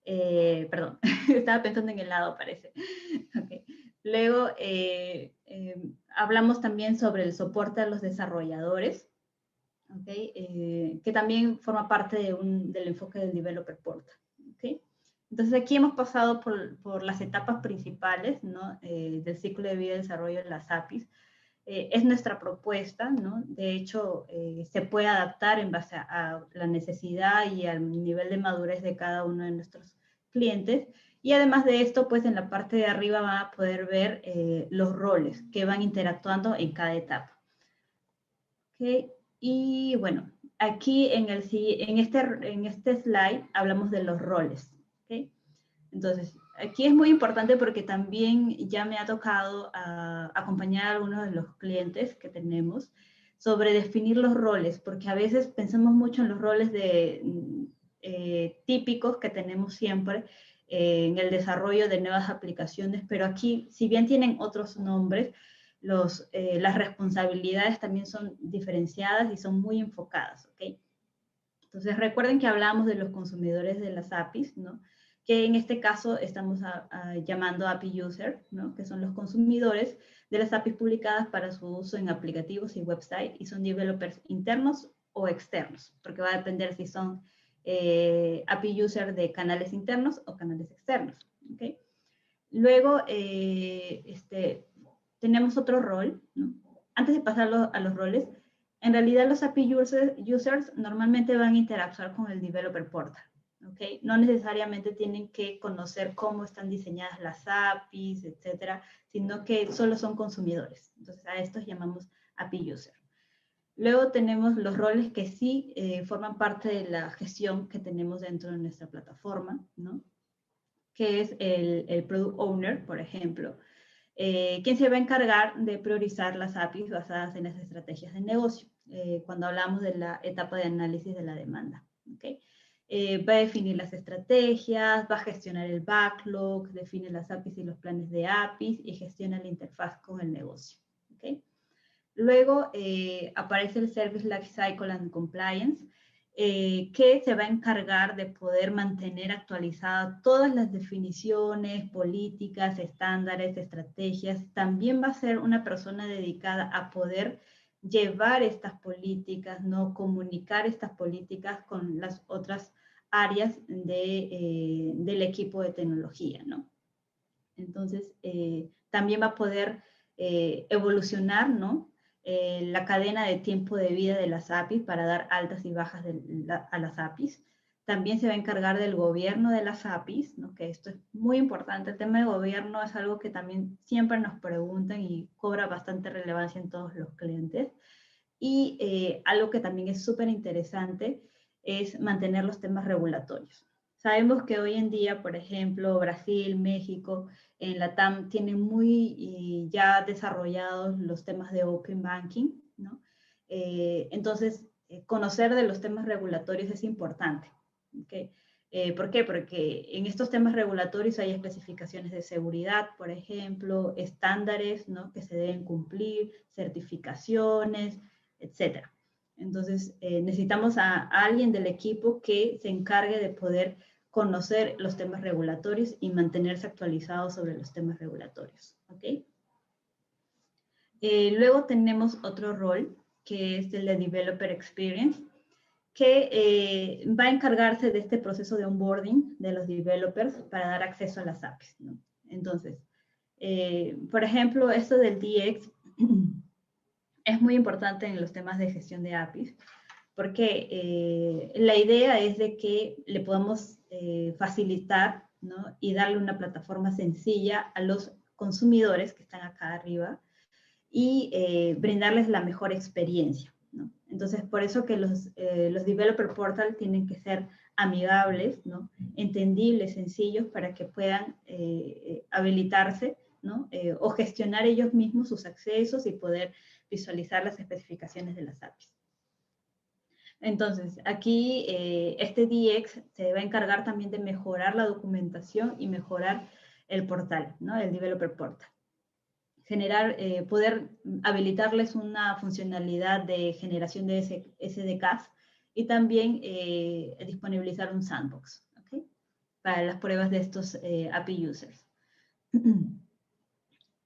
Eh, perdón, estaba pensando en el lado, parece. Okay. Luego, eh, eh, hablamos también sobre el soporte a los desarrolladores, ¿okay? que también forma parte de un, del enfoque del Developer Portal. Entonces, aquí hemos pasado por, las etapas principales ¿no? del ciclo de vida y desarrollo de las APIs, eh, es nuestra propuesta, ¿no? De hecho, eh, se puede adaptar en base a, la necesidad y al nivel de madurez de cada uno de nuestros clientes. Y además de esto, pues en la parte de arriba van a poder ver eh, los roles que van interactuando en cada etapa. ¿Okay? Y bueno, aquí en, este, en este slide hablamos de los roles. Entonces, aquí es muy importante porque también ya me ha tocado ah, acompañar a algunos de los clientes que tenemos sobre definir los roles, porque a veces pensamos mucho en los roles de, mm, eh, típicos que tenemos siempre eh, en el desarrollo de nuevas aplicaciones, pero aquí, si bien tienen otros nombres, los, eh, las responsabilidades también son diferenciadas y son muy enfocadas, ¿ok? Entonces, recuerden que hablamos de los consumidores de las APIs, ¿no? Que en este caso estamos llamando API User, ¿no? que son los consumidores de las APIs publicadas para su uso en aplicativos y website y son developers internos o externos, porque va a depender si son eh, API User de canales internos o canales externos. ¿okay? Luego, eh, este, tenemos otro rol. ¿no? Antes de pasar a los roles, en realidad los API users normalmente van a interactuar con el Developer Portal. ¿Ok? No necesariamente tienen que conocer cómo están diseñadas las APIs, etcétera, sino que solo son consumidores. Entonces, a estos llamamos API User. Luego tenemos los roles que sí eh, forman parte de la gestión que tenemos dentro de nuestra plataforma, ¿no? que es el, el Product Owner, por ejemplo, eh, quien se va a encargar de priorizar las APIs basadas en las estrategias de negocio, eh, cuando hablamos de la etapa de análisis de la demanda. ¿okay? Eh, va a definir las estrategias, va a gestionar el backlog, define las APIs y los planes de APIs y gestiona la interfaz con el negocio. ¿okay? Luego eh, aparece el Service Lifecycle and Compliance, eh, que se va a encargar de poder mantener actualizadas todas las definiciones, políticas, estándares, estrategias. También va a ser una persona dedicada a poder llevar estas políticas, no comunicar estas políticas con las otras áreas de, eh, del equipo de tecnología, ¿no? Entonces, eh, también va a poder evolucionar, ¿no? Eh, la cadena de tiempo de vida de las APIs para dar altas y bajas a las APIs. También se va a encargar del gobierno de las APIs, ¿no? que esto es muy importante. El tema de gobierno es algo que también siempre nos preguntan y cobra bastante relevancia en todos los clientes. Y eh, algo que también es súper interesante es mantener los temas regulatorios. Sabemos que hoy en día, por ejemplo, Brasil, México, en la TAM tienen muy eh, ya desarrollados los temas de Open Banking, ¿no? Eh, entonces, eh, conocer de los temas regulatorios es importante. ¿okay? ¿Por qué? Porque en estos temas regulatorios hay especificaciones de seguridad, por ejemplo, estándares ¿no? que se deben cumplir, certificaciones, etc. Entonces, necesitamos a, alguien del equipo que se encargue de poder conocer los temas regulatorios y mantenerse actualizado sobre los temas regulatorios. ¿okay? Eh, luego tenemos otro rol, que es el de Developer Experience, que eh, va a encargarse de este proceso de onboarding de los developers para dar acceso a las APIs. ¿no? Entonces, eh, por ejemplo, esto del DX es muy importante en los temas de gestión de APIs, porque la idea es de que le podamos eh, facilitar ¿no? y darle una plataforma sencilla a los consumidores que están acá arriba y eh, brindarles la mejor experiencia. ¿no? Entonces, por eso que los, eh, los developer portal tienen que ser amigables, ¿no? entendibles, sencillos, para que puedan habilitarse ¿no? o gestionar ellos mismos sus accesos y poder visualizar las especificaciones de las APIs. Entonces, aquí eh, este DX se va a encargar también de mejorar la documentación y mejorar el portal, ¿no? El Developer Portal. Generar, eh, poder habilitarles una funcionalidad de generación de SDKs y también eh, disponibilizar un sandbox, ¿ok? Para las pruebas de estos API users.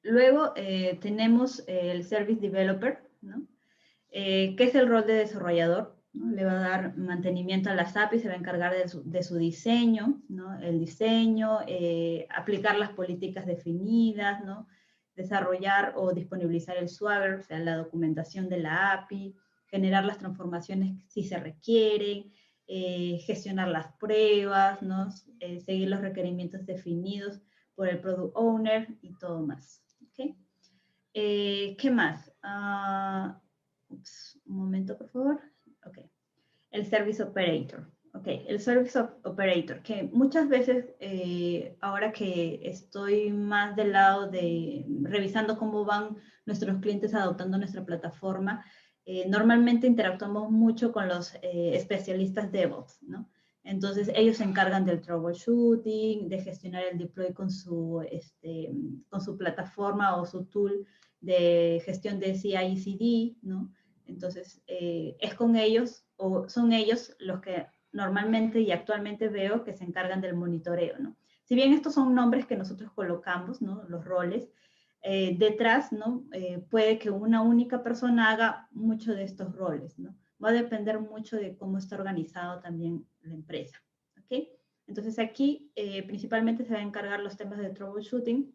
Luego tenemos el Service Developer, ¿no? que es el rol de desarrollador le va a dar mantenimiento a las APIs, se va a encargar de su, diseño, el diseño, eh, aplicar las políticas definidas, desarrollar o disponibilizar el Swagger, o sea, la documentación de la API, generar las transformaciones si se requieren, eh, gestionar las pruebas. Eh, seguir los requerimientos definidos por el Product Owner y todo más. ¿Okay? ¿Qué más? Uh, un momento, por favor. Ok. El Service Operator. Ok, el Service Operator, que muchas veces, eh, ahora que estoy más del lado de revisando cómo van nuestros clientes adoptando nuestra plataforma, eh, normalmente interactuamos mucho con los eh, especialistas DevOps, ¿no? Entonces, ellos se encargan del troubleshooting, de gestionar el deploy con su, este, con su plataforma o su tool de gestión de CI/CD, ¿no? Entonces, eh, es con ellos o son ellos los que normalmente y actualmente veo que se encargan del monitoreo, ¿no? Si bien estos son nombres que nosotros colocamos, ¿no? Los roles, eh, detrás, ¿no? Eh, puede que una única persona haga mucho de estos roles, ¿no? Va a depender mucho de cómo está organizado también la empresa, ¿ok? Entonces aquí principalmente se va a encargar los temas de troubleshooting,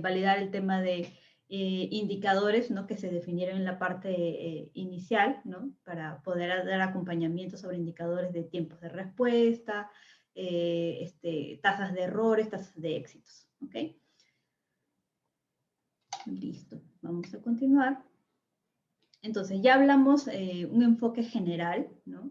validar el tema de indicadores ¿no? que se definieron en la parte inicial ¿no? para poder dar acompañamiento sobre indicadores de tiempos de respuesta, este, tasas de errores, tasas de éxitos. ¿okay? Listo, vamos a continuar. Entonces, ya hablamos eh, un enfoque general, ¿no?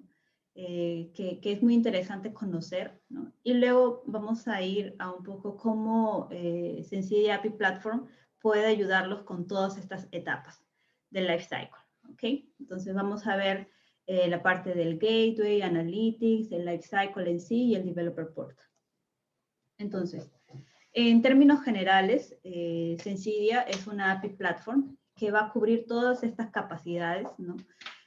Eh, que, es muy interesante conocer, ¿no? Y luego vamos a ir a un poco cómo eh, Sensidia API Platform puede ayudarlos con todas estas etapas del life cycle, ¿ok? Entonces, vamos a ver eh, la parte del gateway, analytics, el life cycle en sí y el developer portal. Entonces, en términos generales, eh, Sensidia es una API platform que va a cubrir todas estas capacidades, ¿no?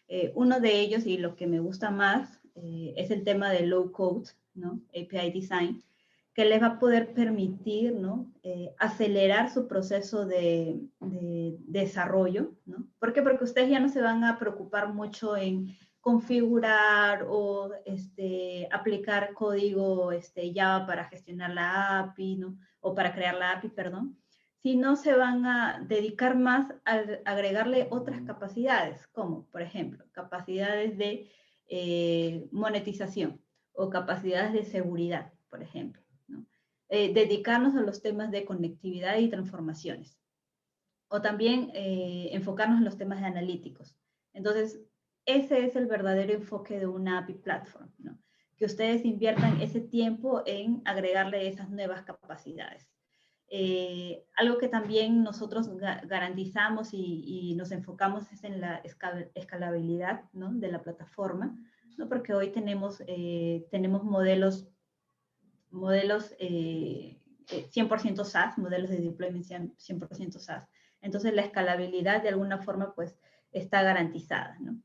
Eh, uno de ellos, y lo que me gusta más, eh, es el tema de low code, ¿no? API design, que les va a poder permitir, ¿no? acelerar su proceso de, de, desarrollo, ¿no? ¿Por qué? Porque ustedes ya no se van a preocupar mucho en configurar o este, aplicar código este, Java para gestionar la API, ¿no? o para crear la API, perdón, sino se van a dedicar más a agregarle otras capacidades, como por ejemplo capacidades de eh, monetización o capacidades de seguridad, por ejemplo. ¿no? Eh, dedicarnos a los temas de conectividad y transformaciones. O también eh, enfocarnos en los temas de analíticos. Entonces, ese es el verdadero enfoque de una API Platform, ¿no? que ustedes inviertan ese tiempo en agregarle esas nuevas capacidades. Eh, algo que también nosotros garantizamos y, nos enfocamos es en la escalabilidad ¿no? de la plataforma, ¿no? porque hoy tenemos, eh, tenemos modelos, modelos 100% eh, SaaS, modelos de deployment 100% SaaS. Entonces la escalabilidad de alguna forma pues está garantizada. ¿no?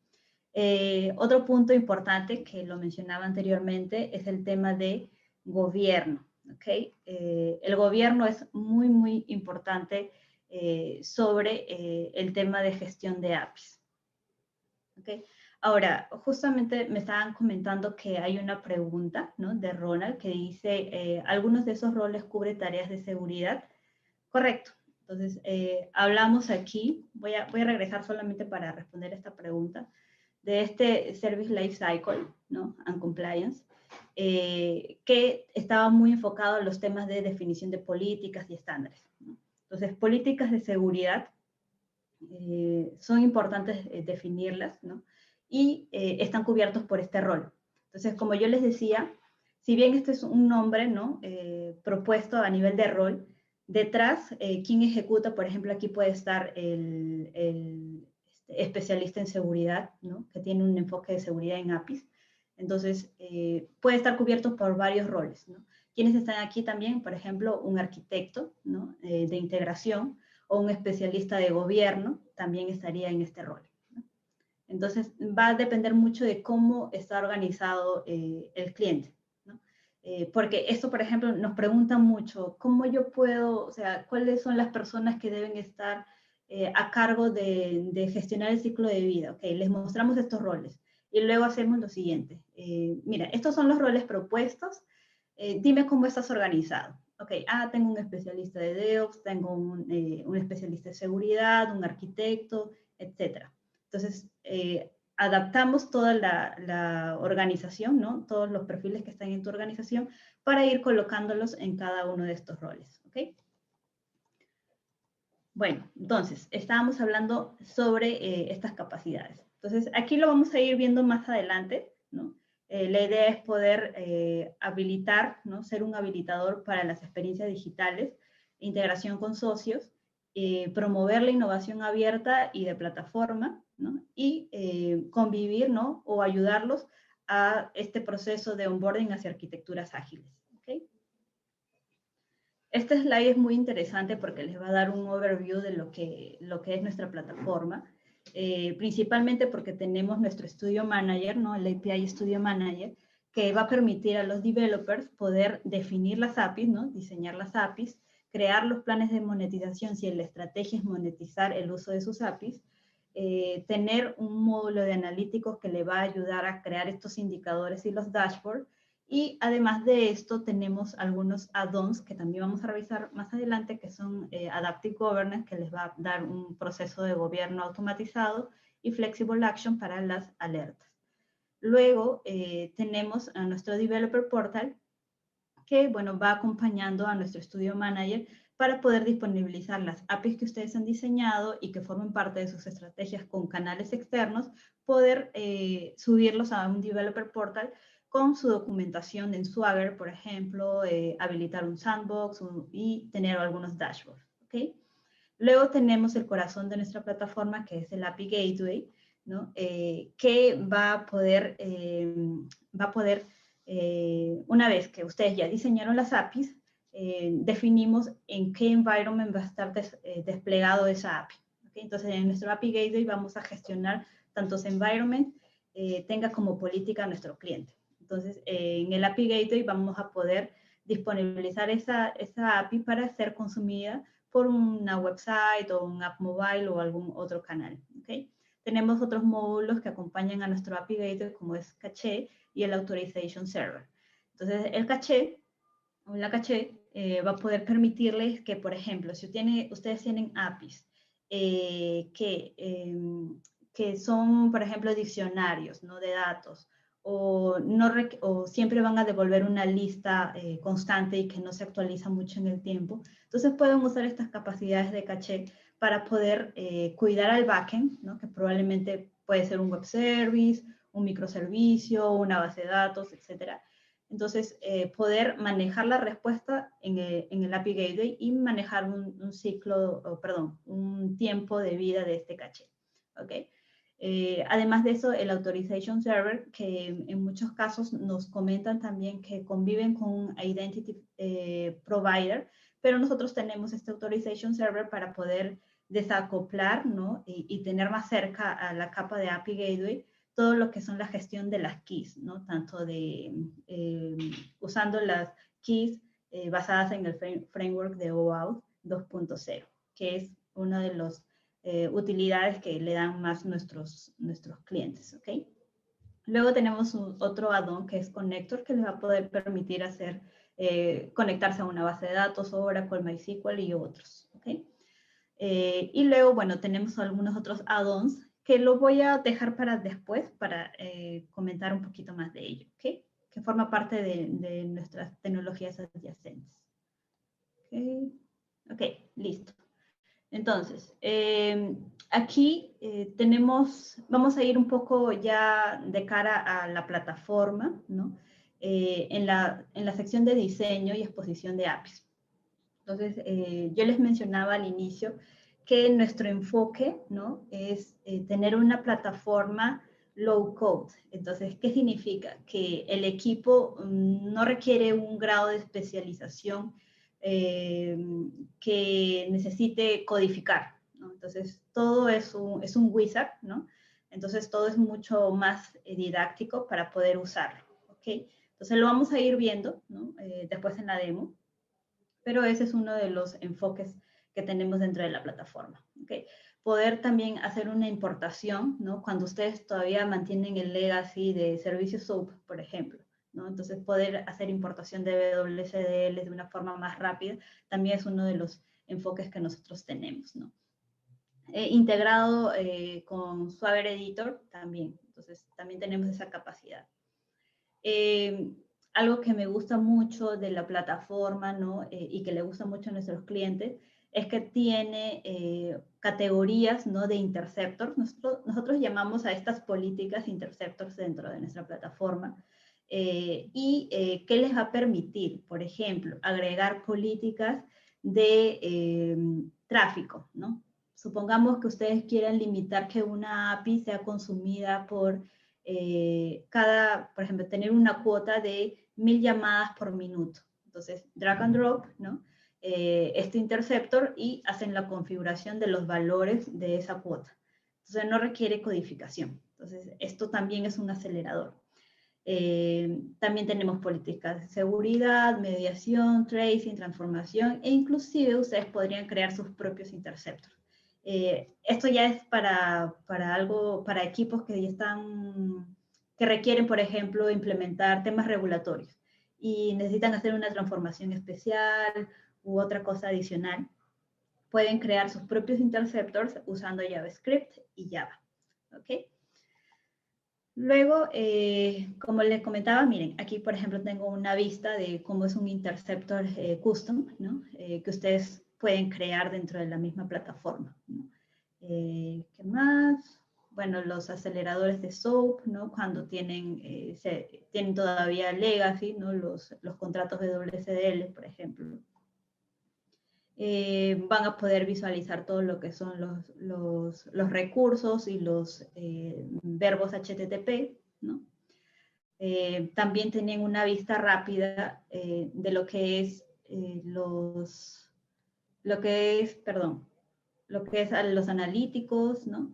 Eh, otro punto importante que lo mencionaba anteriormente es el tema de gobierno. ¿Okay? Eh, el gobierno es muy, muy importante eh, sobre el tema de gestión de APIs. ¿okay? Ahora, justamente me estaban comentando que hay una pregunta ¿no? de Ronald que dice, ¿algunos de esos roles cubre tareas de seguridad? Correcto. Entonces, hablamos aquí, voy a, voy a regresar solamente para responder esta pregunta de este Service Life Cycle, ¿no? And Compliance, eh, que estaba muy enfocado en los temas de definición de políticas y estándares. Entonces, políticas de seguridad eh, son importantes eh, definirlas, ¿no? Y están cubiertos por este rol. Entonces, como yo les decía, si bien este es un nombre, ¿no? propuesto a nivel de rol, detrás, quien ejecuta, por ejemplo, aquí puede estar el, el especialista en seguridad, ¿no? que tiene un enfoque de seguridad en APIs. Entonces, eh, puede estar cubierto por varios roles. ¿no? Quienes están aquí también, por ejemplo, un arquitecto. Eh, de integración o un especialista de gobierno también estaría en este rol. Entonces, va a depender mucho de cómo está organizado eh, el cliente. porque esto, por ejemplo, nos preguntan mucho, ¿cómo yo puedo, o sea, cuáles son las personas que deben estar a cargo de, gestionar el ciclo de vida. Ok, les mostramos estos roles y luego hacemos lo siguiente. Eh, mira, estos son los roles propuestos. Eh, dime cómo estás organizado. Ok, ah, tengo un especialista de DevOps, tengo un, un especialista de seguridad, un arquitecto, etc. Entonces, adaptamos toda la, organización, ¿no? Todos los perfiles que están en tu organización para ir colocándolos en cada uno de estos roles, ¿ok? Bueno, entonces, estábamos hablando sobre eh, estas capacidades. Entonces, aquí lo vamos a ir viendo más adelante. Eh, la idea es poder eh, habilitar, ¿no? Ser un habilitador para las experiencias digitales, integración con socios, promover la innovación abierta y de plataforma. Y convivir, ¿no? O ayudarlos a este proceso de onboarding hacia arquitecturas ágiles. Este slide es muy interesante porque les va a dar un overview de lo que es nuestra plataforma, eh, principalmente porque tenemos nuestro Studio Manager, ¿no? el API Studio Manager, que va a permitir a los developers poder definir las APIs, ¿no? diseñar las APIs, crear los planes de monetización si la estrategia es monetizar el uso de sus APIs, eh, tener un módulo de analíticos que le va a ayudar a crear estos indicadores y los dashboards, Y además de esto, tenemos algunos add-ons que también vamos a revisar más adelante, que son eh, Adaptive Governance, que les va a dar un proceso de gobierno automatizado, y Flexible Action para las alertas. Luego eh, tenemos a nuestro Developer Portal, que bueno, va acompañando a nuestro Studio Manager para poder disponibilizar las APIs que ustedes han diseñado y que formen parte de sus estrategias con canales externos, poder eh, subirlos a un Developer Portal con su documentación en Swagger, por ejemplo, eh, habilitar un sandbox y tener algunos dashboards. ¿okay? Luego tenemos el corazón de nuestra plataforma, que es el API Gateway, ¿no? Eh, que va a poder, va a poder una vez que ustedes ya diseñaron las APIs, eh, definimos en qué environment va a estar eh, desplegado esa API. Entonces, en nuestro API Gateway vamos a gestionar tantos environments eh, tenga como política nuestro cliente. Entonces, en el API Gateway vamos a poder disponibilizar esa, esa API para ser consumida por una website o un app mobile o algún otro canal. ¿okay? Tenemos otros módulos que acompañan a nuestro API Gateway como es Caché y el Authorization Server. Entonces, el caché, la caché eh, va a poder permitirles que, por ejemplo, si tiene, ustedes tienen APIs eh, que, em, que son, por ejemplo, diccionarios ¿no? de datos, o, no o siempre van a devolver una lista eh, constante y que no se actualiza mucho en el tiempo. Entonces pueden usar estas capacidades de caché para poder cuidar al backend, ¿no? que probablemente puede ser un web service, un microservicio, una base de datos, etcétera entonces, eh, poder manejar la respuesta en el, API Gateway y manejar un, ciclo, perdón, un tiempo de vida de este caché. ¿okay? Eh, además de eso, el Authorization Server, que en muchos casos nos comentan también que conviven con un Identity eh, Provider, pero nosotros tenemos este Authorization Server para poder desacoplar ¿no? y, y tener más cerca a la capa de API Gateway todo lo que son la gestión de las keys, ¿no? Tanto de eh, usando las keys eh, basadas en el framework de OAuth 2.0, que es una de las eh, utilidades que le dan más nuestros, nuestros clientes, ¿ok? Luego tenemos otro add-on que es Connector, que les va a poder permitir hacer, conectarse a una base de datos, Oracle, MySQL y otros, ¿ok? y luego, bueno, tenemos algunos otros add-ons que lo voy a dejar para después para eh, comentar un poquito más de ello, ¿ok? Que forma parte de, nuestras tecnologías adyacentes. Ok, okay listo. Entonces, em, aquí eh, tenemos, vamos a ir un poco ya de cara a la plataforma, ¿no? Eh, en, la, en la sección de diseño y exposición de APIs. Entonces, yo les mencionaba al inicio que nuestro enfoque ¿no? es eh, tener una plataforma low code. Entonces, ¿qué significa? Que el equipo mm, no requiere un grado de especialización eh, que necesite codificar. ¿no? Entonces, todo es un, es un wizard, ¿no? Entonces, todo es mucho más eh, didáctico para poder usarlo. ¿ok? Entonces, lo vamos a ir viendo ¿no? después en la demo, pero ese es uno de los enfoques que tenemos dentro de la plataforma. ¿okay? Poder también hacer una importación, ¿no? Cuando ustedes todavía mantienen el legacy de servicios SOAP, por ejemplo. ¿No? Entonces, poder hacer importación de WSDL de una forma más rápida también es uno de los enfoques que nosotros tenemos. ¿no? Eh, integrado eh, con Swagger Editor también. Entonces, también tenemos esa capacidad. Eh, algo que me gusta mucho de la plataforma ¿no? y que le gusta mucho a nuestros clientes es que tiene eh, categorías ¿no? de interceptors. Nosotros, nosotros, llamamos a estas políticas interceptors dentro de nuestra plataforma. Eh, ¿Y eh, qué les va a permitir? Por ejemplo, agregar políticas de tráfico. ¿no? Supongamos que ustedes quieran limitar que una API sea consumida por cada, por ejemplo, tener una cuota de mil llamadas por minuto. Entonces, drag and drop, ¿no? Eh, este interceptor y hacen la configuración de los valores de esa cuota. Entonces no requiere codificación. Entonces esto también es un acelerador. Eh, también tenemos políticas de seguridad, mediación, tracing, transformación e inclusive ustedes podrían crear sus propios interceptors. Eh, esto ya es para, para, algo, para equipos que ya están que requieren, por ejemplo, implementar temas regulatorios y necesitan hacer una transformación especial u otra cosa adicional, pueden crear sus propios interceptors usando JavaScript y Java. ¿ok? Luego, eh, como les comentaba, miren, aquí por ejemplo tengo una vista de cómo es un interceptor eh, custom, ¿no? Eh, que ustedes pueden crear dentro de la misma plataforma. ¿Qué más? Bueno, los aceleradores de SOAP, ¿no? Cuando tienen, tienen todavía legacy, ¿no? Los, los contratos de WSDL, por ejemplo. Eh, van a poder visualizar todo lo que son los, los, los recursos y los eh, verbos HTTP, ¿no? Eh, también tienen una vista rápida de lo que es los, lo que es, perdón, lo que es los analíticos, ¿no?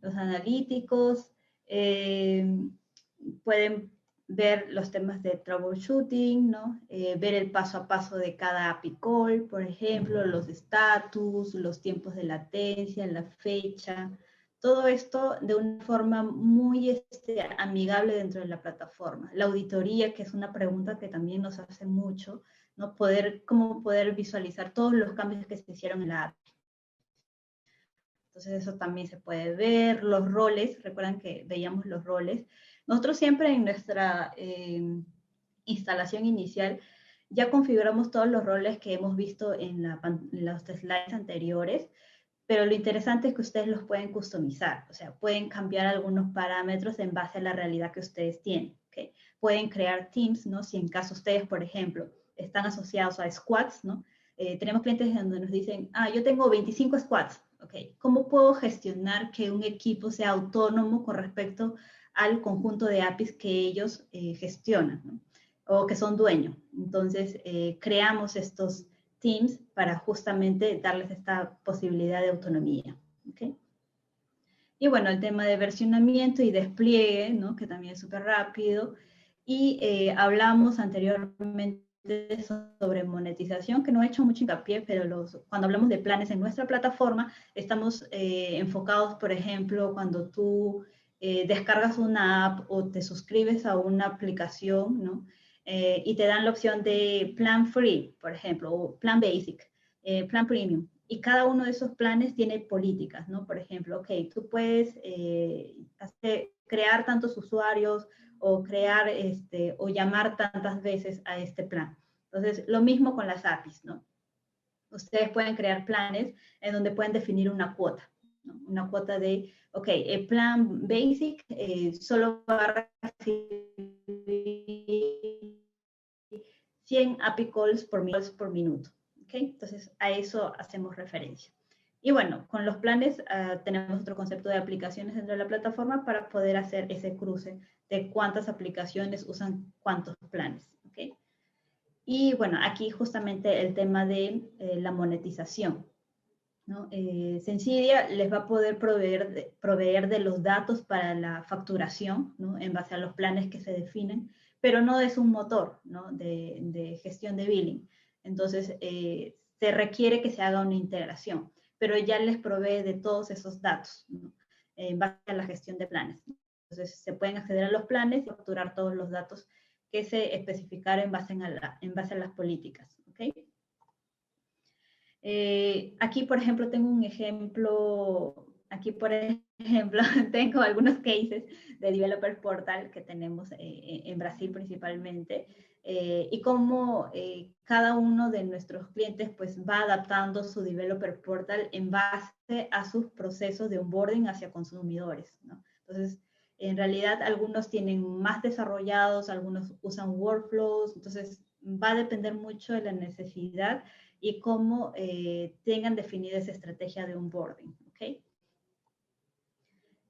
Los analíticos pueden ver los temas de troubleshooting, ¿no? Eh, ver el paso a paso de cada API call, por ejemplo, los estatus, los tiempos de latencia, la fecha, todo esto de una forma muy este, amigable dentro de la plataforma. La auditoría, que es una pregunta que también nos hace mucho, ¿no? Poder, cómo poder visualizar todos los cambios que se hicieron en la API. Entonces eso también se puede ver, los roles, recuerdan que veíamos los roles, nosotros siempre en nuestra em, instalación inicial ya configuramos todos los roles que hemos visto en, los slides anteriores, pero lo interesante es que ustedes los pueden customizar, o sea, pueden cambiar algunos parámetros en base a la realidad que ustedes tienen. ¿okay? Pueden crear teams, ¿no? Si en caso ustedes, por ejemplo, están asociados a squads, ¿no? Eh, tenemos clientes donde nos dicen, ah, yo tengo 25 squads, ¿ok? ¿Cómo puedo gestionar que un equipo sea autónomo con respecto al conjunto de APIs que ellos eh, gestionan o que son dueños. Entonces, eh, creamos estos teams para justamente darles esta posibilidad de autonomía. Y bueno, el tema de versionamiento y despliegue, ¿no? que también es súper rápido. Y eh, hablamos anteriormente sobre monetización, que no he hecho mucho hincapié, pero los, cuando hablamos de planes en nuestra plataforma, estamos enfocados, por ejemplo, cuando tú eh, descargas una app o te suscribes a una aplicación, ¿no? Eh, y te dan la opción de plan free, por ejemplo, o plan basic, eh, plan premium. Y cada uno de esos planes tiene políticas, ¿no? Por ejemplo, ok, tú puedes hacer, crear tantos usuarios o crear este, o llamar tantas veces a este plan. Entonces, lo mismo con las APIs, ¿no? Ustedes pueden crear planes en donde pueden definir una cuota, ¿no? Una cuota de ok, el plan basic eh, solo va a recibir 100 API calls por, por minuto. Okay? Entonces, a eso hacemos referencia. Y bueno, con los planes ah, tenemos otro concepto de aplicaciones dentro de la plataforma para poder hacer ese cruce de cuántas aplicaciones usan cuántos planes. ¿okay? Y bueno, aquí justamente el tema de eh, la monetización. ¿No? Eh, les va a poder proveer de, proveer de los datos para la facturación, ¿no? en base a los planes que se definen, pero no es un motor ¿no? de, de, gestión de billing. Entonces, eh, se requiere que se haga una integración, pero ya les provee de todos esos datos ¿no? en base a la gestión de planes. Entonces, se pueden acceder a los planes y facturar todos los datos que se especificaron en base a, la, en base a las políticas. ¿okay? Eh, aquí, por ejemplo, tengo un ejemplo, aquí, por ejemplo, tengo algunos cases de Developer Portal que tenemos eh, en Brasil principalmente, eh, y cómo cada uno de nuestros clientes pues va adaptando su Developer Portal en base a sus procesos de onboarding hacia consumidores, ¿no? Entonces, en realidad, algunos tienen más desarrollados, algunos usan workflows, entonces va a depender mucho de la necesidad y cómo eh, tengan definida esa estrategia de onboarding. ¿okay?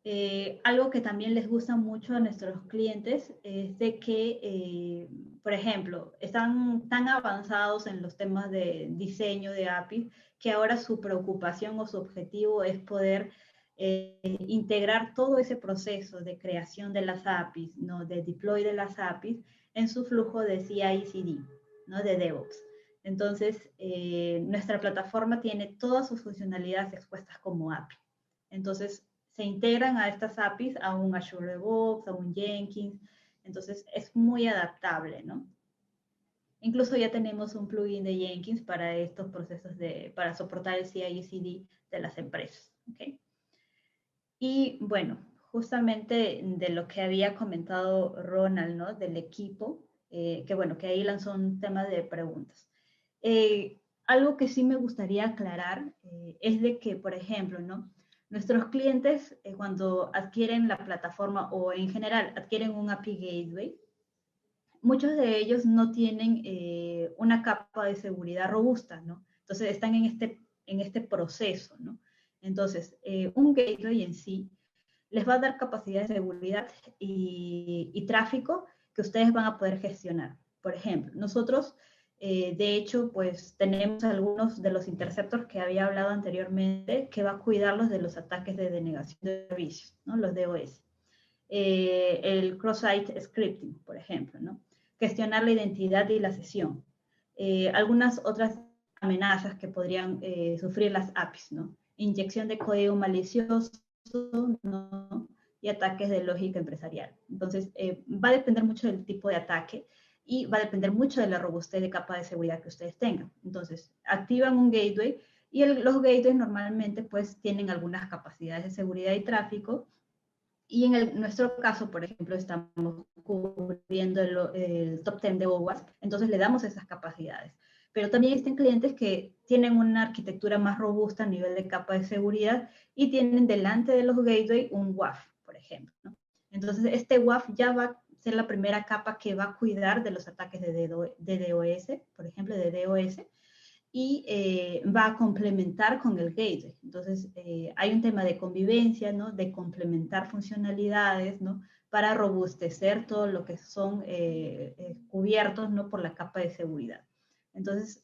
Eh, algo que también les gusta mucho a nuestros clientes es de que, eh, por ejemplo, están tan avanzados en los temas de diseño de APIs que ahora su preocupación o su objetivo es poder integrar todo ese proceso de creación de las APIs, ¿no? de deploy de las APIs en su flujo de CI/CD, ¿no? de DevOps. Entonces, eh, nuestra plataforma tiene todas sus funcionalidades expuestas como API. Entonces, se integran a estas APIs a un Azure DevOps, a un Jenkins. Entonces, es muy adaptable, ¿no? Incluso ya tenemos un plugin de Jenkins para estos procesos de, para soportar el CI y CD de las empresas. ¿okay? Y bueno, justamente de lo que había comentado Ronald, ¿no? Del equipo, eh, que bueno, que ahí lanzó un tema de preguntas. Eh, algo que sí me gustaría aclarar eh, es de que, por ejemplo, ¿no? Nuestros clientes cuando adquieren la plataforma o en general adquieren un API Gateway, muchos de ellos no tienen eh, una capa de seguridad robusta, ¿no? Entonces están en este, en este proceso, ¿no? Entonces, eh, un gateway en sí les va a dar capacidad de seguridad y, tráfico que ustedes van a poder gestionar. Por ejemplo, nosotros, eh, de hecho, pues tenemos algunos de los interceptors que había hablado anteriormente que va a cuidarlos de los ataques de denegación de servicios, ¿no? Los DOS. el cross-site scripting, por ejemplo, ¿no? gestionar la identidad y la sesión. Eh, algunas otras amenazas que podrían eh, sufrir las APIs, ¿no? Inyección de código malicioso, ¿no? Y ataques de lógica empresarial. Entonces, eh, va a depender mucho del tipo de ataque y va a depender mucho de la robustez de capa de seguridad que ustedes tengan. Entonces, activan un gateway y los gateways normalmente pues tienen algunas capacidades de seguridad y tráfico y en nuestro caso, por ejemplo, estamos cubriendo el, top 10 de OWASP, entonces le damos esas capacidades. Pero también existen clientes que tienen una arquitectura más robusta a nivel de capa de seguridad y tienen delante de los gateway un WAF, por ejemplo. Entonces, este WAF ya va ser la primera capa que va a cuidar de los ataques de DDoS, por ejemplo, de DOS, y eh, va a complementar con el gateway. Entonces, eh, hay un tema de convivencia, ¿no? De complementar funcionalidades, ¿no? Para robustecer todo lo que son eh, cubiertos, ¿no? Por la capa de seguridad. Entonces,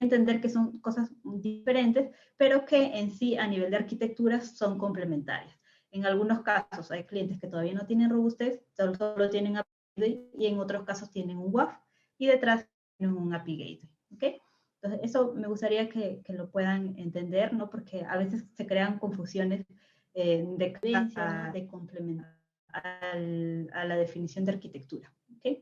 entender que son cosas diferentes, pero que en sí, a nivel de arquitectura, son complementarias. En algunos casos hay clientes que todavía no tienen robustez, solo tienen API y en otros casos tienen un WAF y detrás tienen un API Gateway. ¿okay? Entonces, eso me gustaría que, que, lo puedan entender, ¿no? Porque a veces se crean confusiones eh, de de complementar a la definición de arquitectura, ¿ok?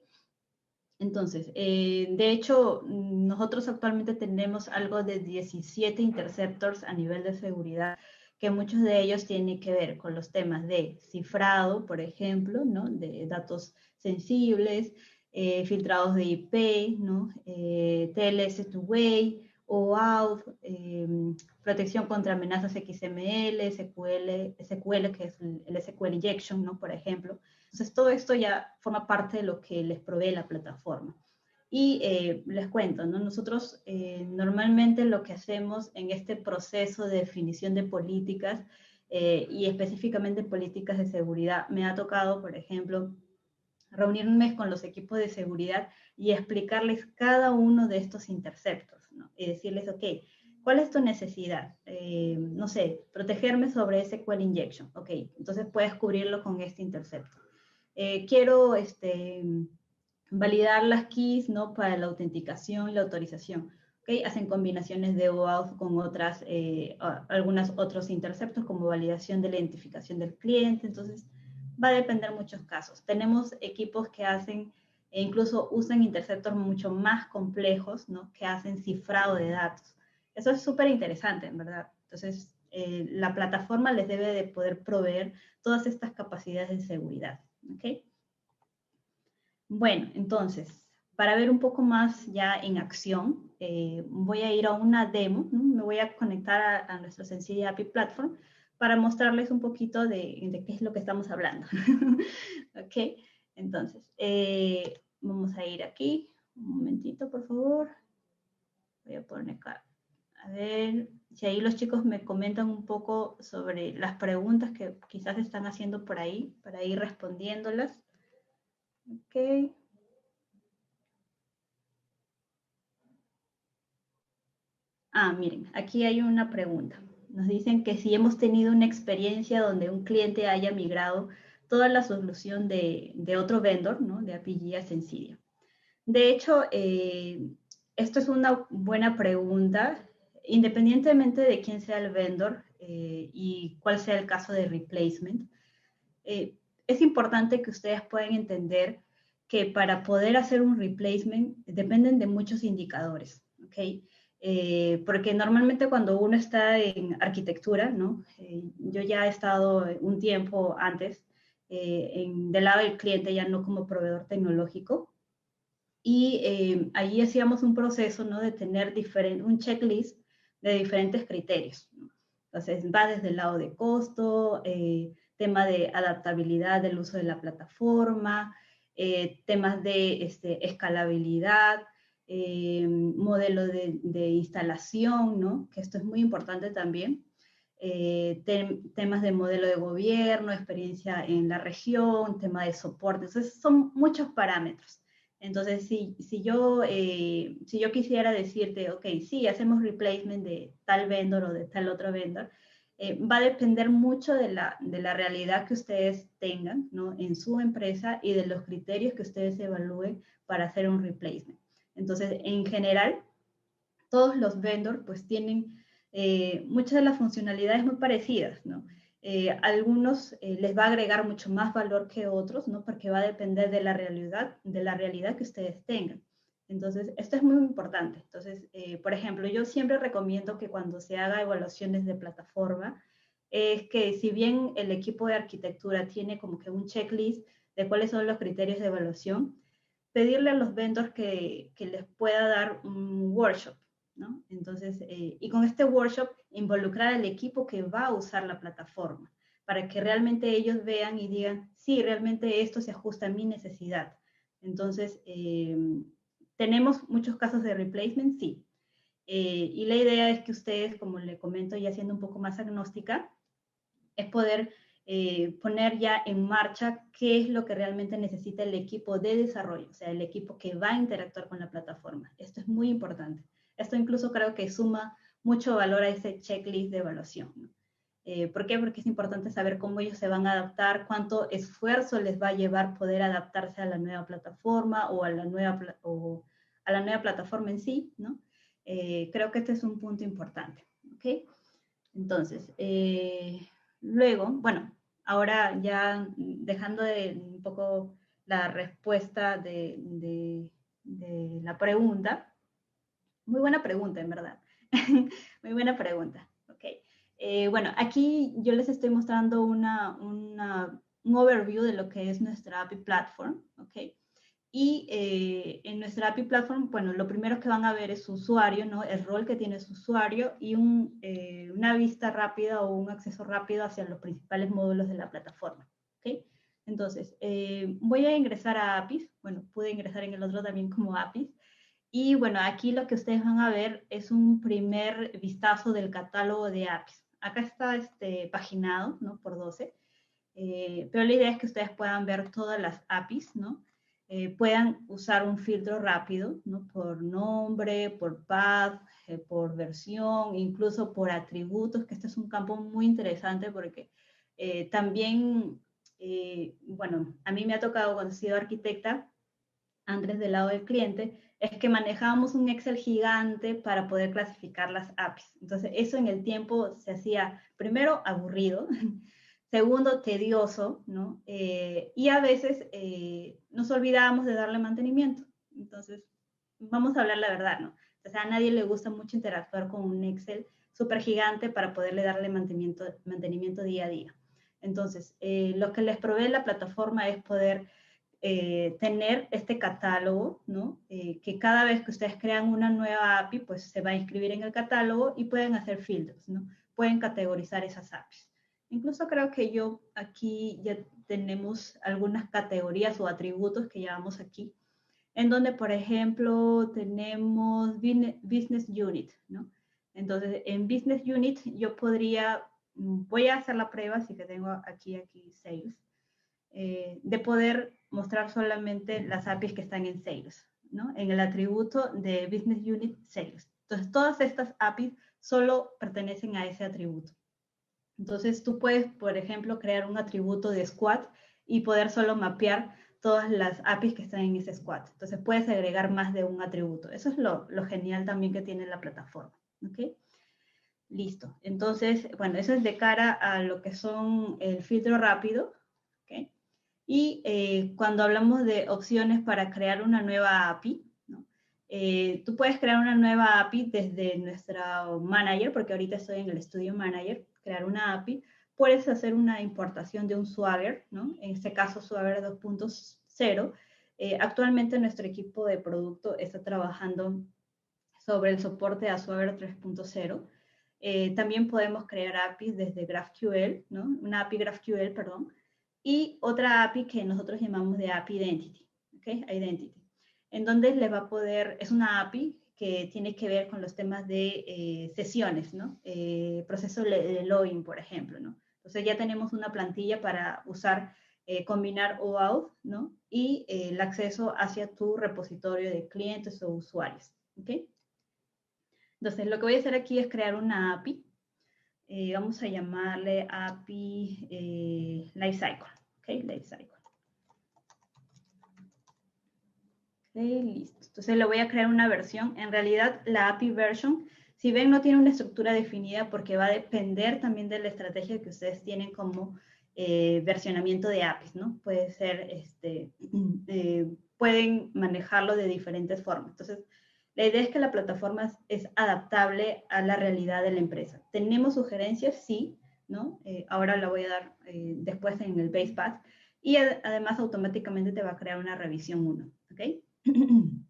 Entonces, eh, de hecho, nosotros actualmente tenemos algo de 17 interceptors a nivel de seguridad, que muchos de ellos tienen que ver con los temas de cifrado, por ejemplo, ¿no? De datos sensibles, eh, filtrados de IP, ¿no? Eh, TLS to way, OAuth, eh, protección contra amenazas XML, SQL, SQL, que es el, SQL injection, ¿no? Por ejemplo. Entonces, todo esto ya forma parte de lo que les provee la plataforma. Y les cuento, ¿no? Nosotros normalmente lo que hacemos en este proceso de definición de políticas y específicamente políticas de seguridad, me ha tocado, por ejemplo, reunirme con los equipos de seguridad y explicarles cada uno de estos interceptos, ¿no? Y decirles, ok, ¿cuál es tu necesidad? Eh, no sé, protegerme sobre SQL injection. Ok, entonces puedes cubrirlo con este intercepto. Eh, quiero este, validar las keys, ¿no? Para la autenticación y la autorización. Ok, hacen combinaciones de OAuth con otras, eh, algunos otros interceptos como validación de la identificación del cliente. Entonces, va a depender muchos casos. Tenemos equipos que hacen e incluso usan interceptors mucho más complejos, ¿no? Que hacen cifrado de datos. Eso es súper interesante, en verdad. Entonces, eh, la plataforma les debe de poder proveer todas estas capacidades de seguridad, ¿ok? Bueno, entonces, para ver un poco más ya en acción, eh, voy a ir a una demo, me voy a conectar a, a nuestro Sencilla API Platform para mostrarles un poquito de, de qué es lo que estamos hablando. ok, entonces, eh, vamos a ir aquí. Un momentito, por favor. Voy a poner acá. A ver si ahí los chicos me comentan un poco sobre las preguntas que quizás están haciendo por ahí, para ir respondiéndolas. Ok. Ah, miren, aquí hay una pregunta. Nos dicen que si hemos tenido una experiencia donde un cliente haya migrado toda la solución de, otro vendor, ¿no? De API a Sensidia. De hecho, eh, esto es una buena pregunta. Independientemente de quién sea el vendor, eh, y cuál sea el caso de replacement, eh, es importante que ustedes puedan entender que para poder hacer un replacement dependen de muchos indicadores, ¿ok? Eh, porque normalmente cuando uno está en arquitectura, ¿no? yo ya he estado un tiempo antes en, del lado del cliente, ya no como proveedor tecnológico, y eh, allí hacíamos un proceso ¿no? de tener un checklist de diferentes criterios. Entonces, va desde el lado de costo, eh, tema de adaptabilidad del uso de la plataforma, eh, temas de este, escalabilidad, modelo de, de, instalación, ¿no? que esto es muy importante también. temas de modelo de gobierno, experiencia en la región, tema de soporte. Entonces, son muchos parámetros. Entonces, si, si, yo, eh, si yo quisiera decirte, ok, sí, hacemos replacement de tal vendor o de tal otro vendor, eh, va a depender mucho de la, de la realidad que ustedes tengan ¿no? en su empresa y de los criterios que ustedes evalúen para hacer un replacement. Entonces, en general, todos los vendors pues tienen eh, muchas de las funcionalidades muy parecidas, ¿no? Eh, algunos les va a agregar mucho más valor que otros, ¿no? Porque va a depender de la realidad, de la realidad que ustedes tengan. Entonces, esto es muy importante. Entonces, eh, por ejemplo, yo siempre recomiendo que cuando se haga evaluaciones de plataforma, es que si bien el equipo de arquitectura tiene como que un checklist de cuáles son los criterios de evaluación, pedirle a los vendors que, que les pueda dar un workshop, entonces, eh, y con este workshop, involucrar al equipo que va a usar la plataforma, para que realmente ellos vean y digan, sí, realmente esto se ajusta a mi necesidad. Entonces, eh, ¿tenemos muchos casos de replacement? Sí. Eh, y la idea es que ustedes, como le comento, ya siendo un poco más agnóstica, es poder poner ya en marcha qué es lo que realmente necesita el equipo de desarrollo, o sea, el equipo que va a interactuar con la plataforma. Esto es muy importante. Esto incluso creo que suma mucho valor a ese checklist de evaluación. Eh, ¿Por qué? Porque es importante saber cómo ellos se van a adaptar, cuánto esfuerzo les va a llevar poder adaptarse a la nueva plataforma o a la nueva, o a la nueva plataforma en sí, ¿no? Eh, creo que este es un punto importante, ¿ok? Entonces, eh, luego, bueno, ahora ya dejando de un poco la respuesta de la pregunta, muy buena pregunta, en verdad. Muy buena pregunta. Eh, bueno, aquí yo les estoy mostrando una, una, un overview de lo que es nuestra API Platform. Ok. Y eh, en nuestra API Platform, bueno, lo primero que van a ver es su usuario, ¿no? El rol que tiene su usuario y un, eh, una vista rápida o un acceso rápido hacia los principales módulos de la plataforma. ¿ok? Entonces, voy a ingresar a APIs. Bueno, pude ingresar en el otro también como APIs. Y bueno, aquí lo que ustedes van a ver es un primer vistazo del catálogo de APIs. Acá está este, paginado, ¿no? Por 12. Eh, pero la idea es que ustedes puedan ver todas las APIs, ¿no? Eh, puedan usar un filtro rápido, ¿no? Por nombre, por path, eh, por versión, incluso por atributos, que este es un campo muy interesante porque también, bueno, a mí me ha tocado cuando he sido arquitecta, antes del lado del cliente, es que manejábamos un Excel gigante para poder clasificar las APIs. Entonces, eso en el tiempo se hacía, primero, aburrido, segundo, tedioso, ¿no? Eh, y a veces eh, nos olvidábamos de darle mantenimiento. Entonces, vamos a hablar la verdad, ¿no? O sea, a nadie le gusta mucho interactuar con un Excel súper gigante para poderle darle mantenimiento, mantenimiento día a día. Entonces, eh, lo que les provee la plataforma es poder eh, tener este catálogo, ¿no? Eh, que cada vez que ustedes crean una nueva API, pues se va a inscribir en el catálogo y pueden hacer filtros, ¿no? Pueden categorizar esas APIs. Incluso creo que yo aquí ya tenemos algunas categorías o atributos que llevamos aquí, en donde, por ejemplo, tenemos Business Unit, ¿no? Entonces, en Business Unit yo podría, mm, voy a hacer la prueba, así que tengo aquí, aquí Sales, eh, de poder mostrar solamente las APIs que están en Sales, ¿no? En el atributo de Business Unit Sales. Entonces, todas estas APIs solo pertenecen a ese atributo. Entonces, tú puedes, por ejemplo, crear un atributo de squad y poder solo mapear todas las APIs que están en ese squad. Entonces, puedes agregar más de un atributo. Eso es lo, lo genial también que tiene la plataforma. ¿okay? Listo. Entonces, bueno, eso es de cara a lo que son el filtro rápido. Y eh, cuando hablamos de opciones para crear una nueva API. Eh, tú puedes crear una nueva API desde nuestro manager, porque ahorita estoy en el Studio Manager, crear una API. Puedes hacer una importación de un Swagger, ¿no? en este caso Swagger 2.0. Eh, actualmente nuestro equipo de producto está trabajando sobre el soporte a Swagger 3.0. Eh, también podemos crear APIs desde GraphQL, ¿no? Una API GraphQL, perdón. Y otra API que nosotros llamamos de API Identity, ¿ok? Identity. En donde les va a poder, es una API que tiene que ver con los temas de eh, sesiones, ¿no? Eh, proceso de login, por ejemplo, ¿no? Entonces ya tenemos una plantilla para usar, combinar OAuth, ¿no? Y el acceso hacia tu repositorio de clientes o usuarios, ¿ok? Entonces, lo que voy a hacer aquí es crear una API. Eh, vamos a llamarle API eh, Lifecycle. Ok, Lifecycle. Ok, listo. Entonces, le voy a crear una versión. En realidad, la API version, si ven, no tiene una estructura definida porque va a depender también de la estrategia que ustedes tienen como eh, versionamiento de APIs, ¿no? Puede ser, este, eh, pueden manejarlo de diferentes formas. Entonces, la idea es que la plataforma es adaptable a la realidad de la empresa. ¿Tenemos sugerencias? Sí, ¿no? Eh, ahora la voy a dar eh, después en el base path. Y además automáticamente te va a crear una revisión 1, ¿ok?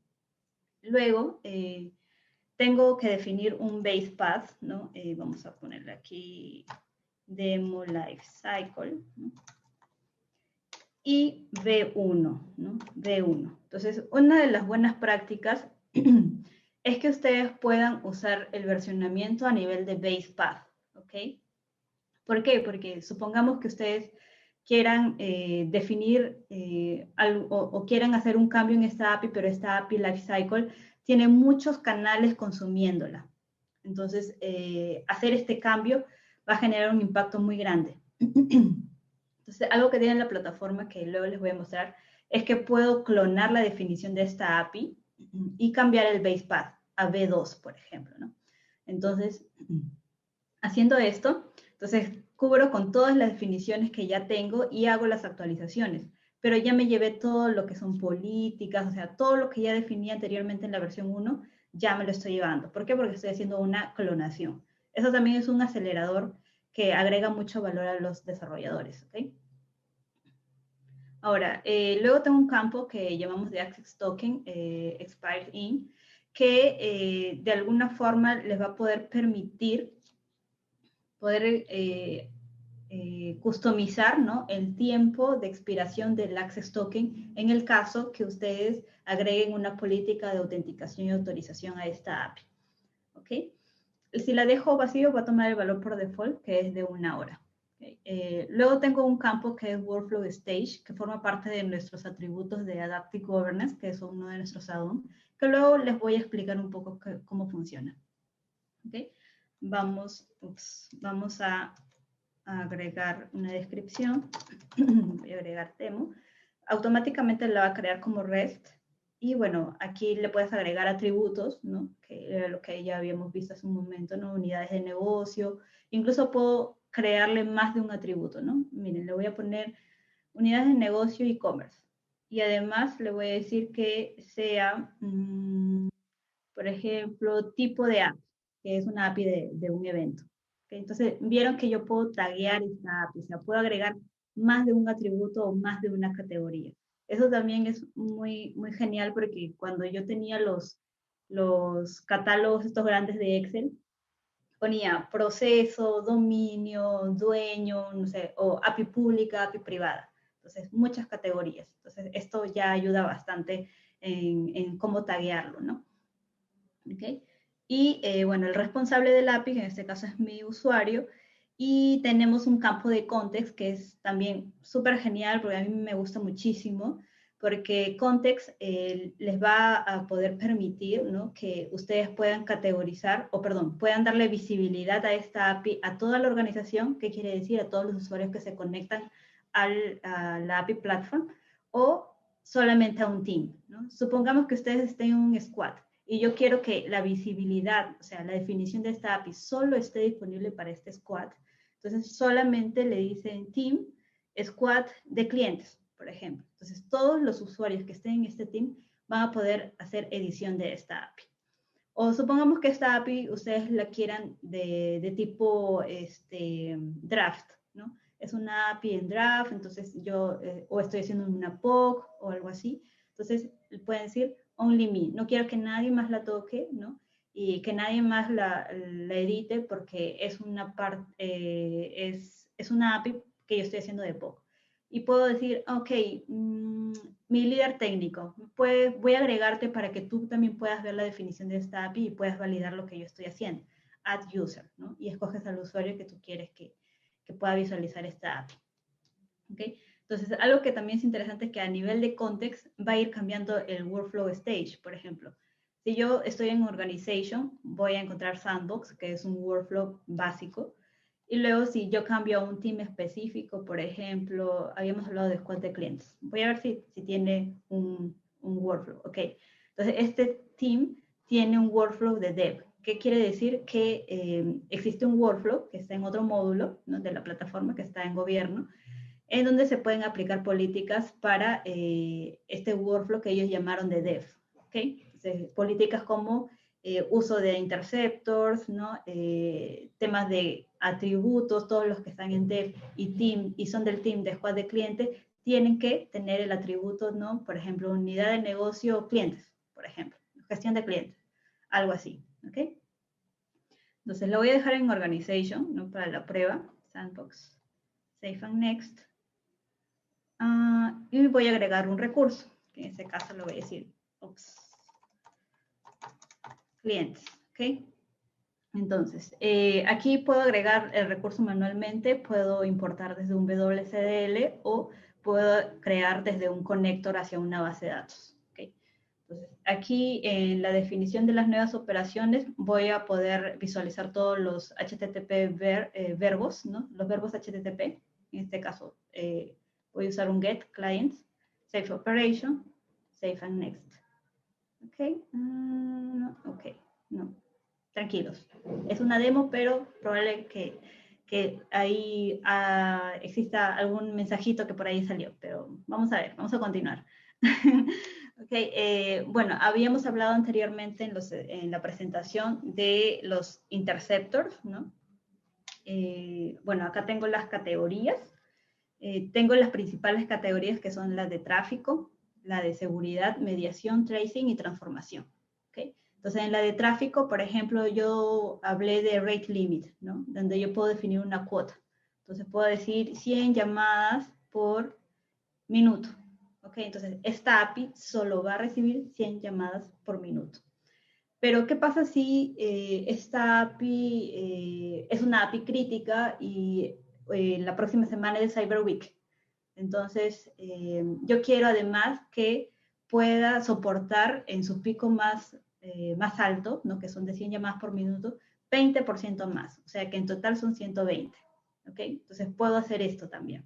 Luego, eh, tengo que definir un base path, ¿no? vamos a ponerle aquí demo life cycle. Y V1, ¿no? V1. Entonces, una de las buenas prácticas es que ustedes puedan usar el versionamiento a nivel de base path, ¿ok? ¿Por qué? Porque supongamos que ustedes quieran eh, definir eh, algo, o, quieran hacer un cambio en esta API, pero esta API Lifecycle tiene muchos canales consumiéndola. Entonces, eh, hacer este cambio va a generar un impacto muy grande. Entonces, algo que tiene la plataforma que luego les voy a mostrar es que puedo clonar la definición de esta API y cambiar el base path a B2, por ejemplo, ¿no? Entonces, haciendo esto, entonces cubro con todas las definiciones que ya tengo y hago las actualizaciones, pero ya me llevé todo lo que son políticas, o sea, todo lo que ya definí anteriormente en la versión 1, ya me lo estoy llevando. ¿Por qué? Porque estoy haciendo una clonación. Eso también es un acelerador que agrega mucho valor a los desarrolladores, ¿ok? Ahora, eh, luego tengo un campo que llamamos de Access Token, eh, Expired In, que eh, de alguna forma les va a poder permitir poder customizar ¿no? el tiempo de expiración del Access Token en el caso que ustedes agreguen una política de autenticación y autorización a esta API. ¿Ok? Si la dejo vacío, va a tomar el valor por default, que es de una hora. Eh, luego tengo un campo que es Workflow Stage, que forma parte de nuestros atributos de Adaptive Governance, que es uno de nuestros add-ons, que luego les voy a explicar un poco cómo funciona. ¿Okay? Vamos, vamos a, agregar una descripción. voy a agregar demo. Automáticamente la va a crear como REST. Y bueno, aquí le puedes agregar atributos, ¿no? Que era lo que ya habíamos visto hace un momento, ¿no? Unidades de negocio. Incluso puedo crearle más de un atributo, ¿no? Miren, le voy a poner unidades de negocio y e-commerce. Y además le voy a decir que sea, mm, por ejemplo, tipo de app, que es una API de, un evento. Entonces, vieron que yo puedo taguear esta API, o sea, puedo agregar más de un atributo o más de una categoría. Eso también es muy, muy genial porque cuando yo tenía los, los catálogos estos grandes de Excel, ponía proceso, dominio, dueño, no sé, o API pública, API privada. Entonces, muchas categorías. Entonces, esto ya ayuda bastante en, cómo taguearlo, ¿no? ¿Okay? Y eh, bueno, el responsable del API, en este caso es mi usuario, y tenemos un campo de context que es también súper genial porque a mí me gusta muchísimo porque Context eh, les va a poder permitir ¿no? que ustedes puedan categorizar, o perdón, puedan darle visibilidad a esta API a toda la organización, que quiere decir a todos los usuarios que se conectan a la API Platform, o solamente a un team. Supongamos que ustedes estén en un squad y yo quiero que la visibilidad, o sea, la definición de esta API solo esté disponible para este squad, entonces solamente le dicen team, squad de clientes, por ejemplo. Entonces todos los usuarios que estén en este team van a poder hacer edición de esta API. O supongamos que esta API ustedes la quieran de, de tipo este, draft, ¿no? Es una API en draft, entonces yo eh, o estoy haciendo una POC o algo así. Entonces pueden decir only me, no quiero que nadie más la toque, ¿no? Y que nadie más la, la edite porque es una, parte eh, es, es una API que yo estoy haciendo de POC y puedo decir, ok, mm, mi líder técnico, pues voy a agregarte para que tú también puedas ver la definición de esta API y puedas validar lo que yo estoy haciendo. Add user, ¿no? Y escoges al usuario que tú quieres que, que pueda visualizar esta API. ¿Ok? Entonces, algo que también es interesante es que a nivel de context va a ir cambiando el workflow stage, por ejemplo. Si yo estoy en organization, voy a encontrar Sandbox, que es un workflow básico, y luego si yo cambio a un team específico, por ejemplo, habíamos hablado de squad de clientes. Voy a ver si, si tiene un, un, workflow. Ok, entonces este team tiene un workflow de dev. ¿Qué quiere decir? Que eh, existe un workflow que está en otro módulo ¿no? de la plataforma, que está en gobierno, en donde se pueden aplicar políticas para eh, este workflow que ellos llamaron de dev. ¿ok? Entonces, políticas como eh, uso de interceptors, ¿no? Eh, temas de atributos, todos los que están en dev y team y son del team de squad de cliente, tienen que tener el atributo, ¿no? Por ejemplo, unidad de negocio clientes, por ejemplo, gestión de clientes, algo así, ¿ok? Entonces lo voy a dejar en organization, ¿no? Para la prueba, sandbox, safe and next. Ah, y voy a agregar un recurso, que en este caso lo voy a decir, Oops clientes. ¿ok? Entonces, eh, aquí puedo agregar el recurso manualmente, puedo importar desde un WCDL o puedo crear desde un conector hacia una base de datos. ¿ok? Entonces, aquí en la definición de las nuevas operaciones voy a poder visualizar todos los HTTP eh, verbos, ¿no? los verbos HTTP. En este caso, eh, voy a usar un get clients, save operation, save and next. Ok, mm, ok, no, tranquilos. Es una demo, pero probable que, que ahí ah, exista algún mensajito que por ahí salió, pero vamos a ver, vamos a continuar. ok, eh, bueno, habíamos hablado anteriormente en, los, en, la presentación de los interceptors, ¿no? Eh, bueno, acá tengo las categorías. Eh, tengo las principales categorías que son las de tráfico, la de seguridad, mediación, tracing y transformación. ¿okay? Entonces, en la de tráfico, por ejemplo, yo hablé de rate limit, ¿no? Donde yo puedo definir una cuota. Entonces, puedo decir 100 llamadas por minuto. ¿ok? Entonces, esta API solo va a recibir 100 llamadas por minuto. Pero, ¿qué pasa si eh, esta API eh, es una API crítica y eh, la próxima semana es Cyber Week? Entonces, eh, yo quiero además que pueda soportar en su pico más, eh, más alto, ¿no? que son de 100 llamadas por minuto, 20% más, o sea que en total son 120. ¿ok? Entonces puedo hacer esto también.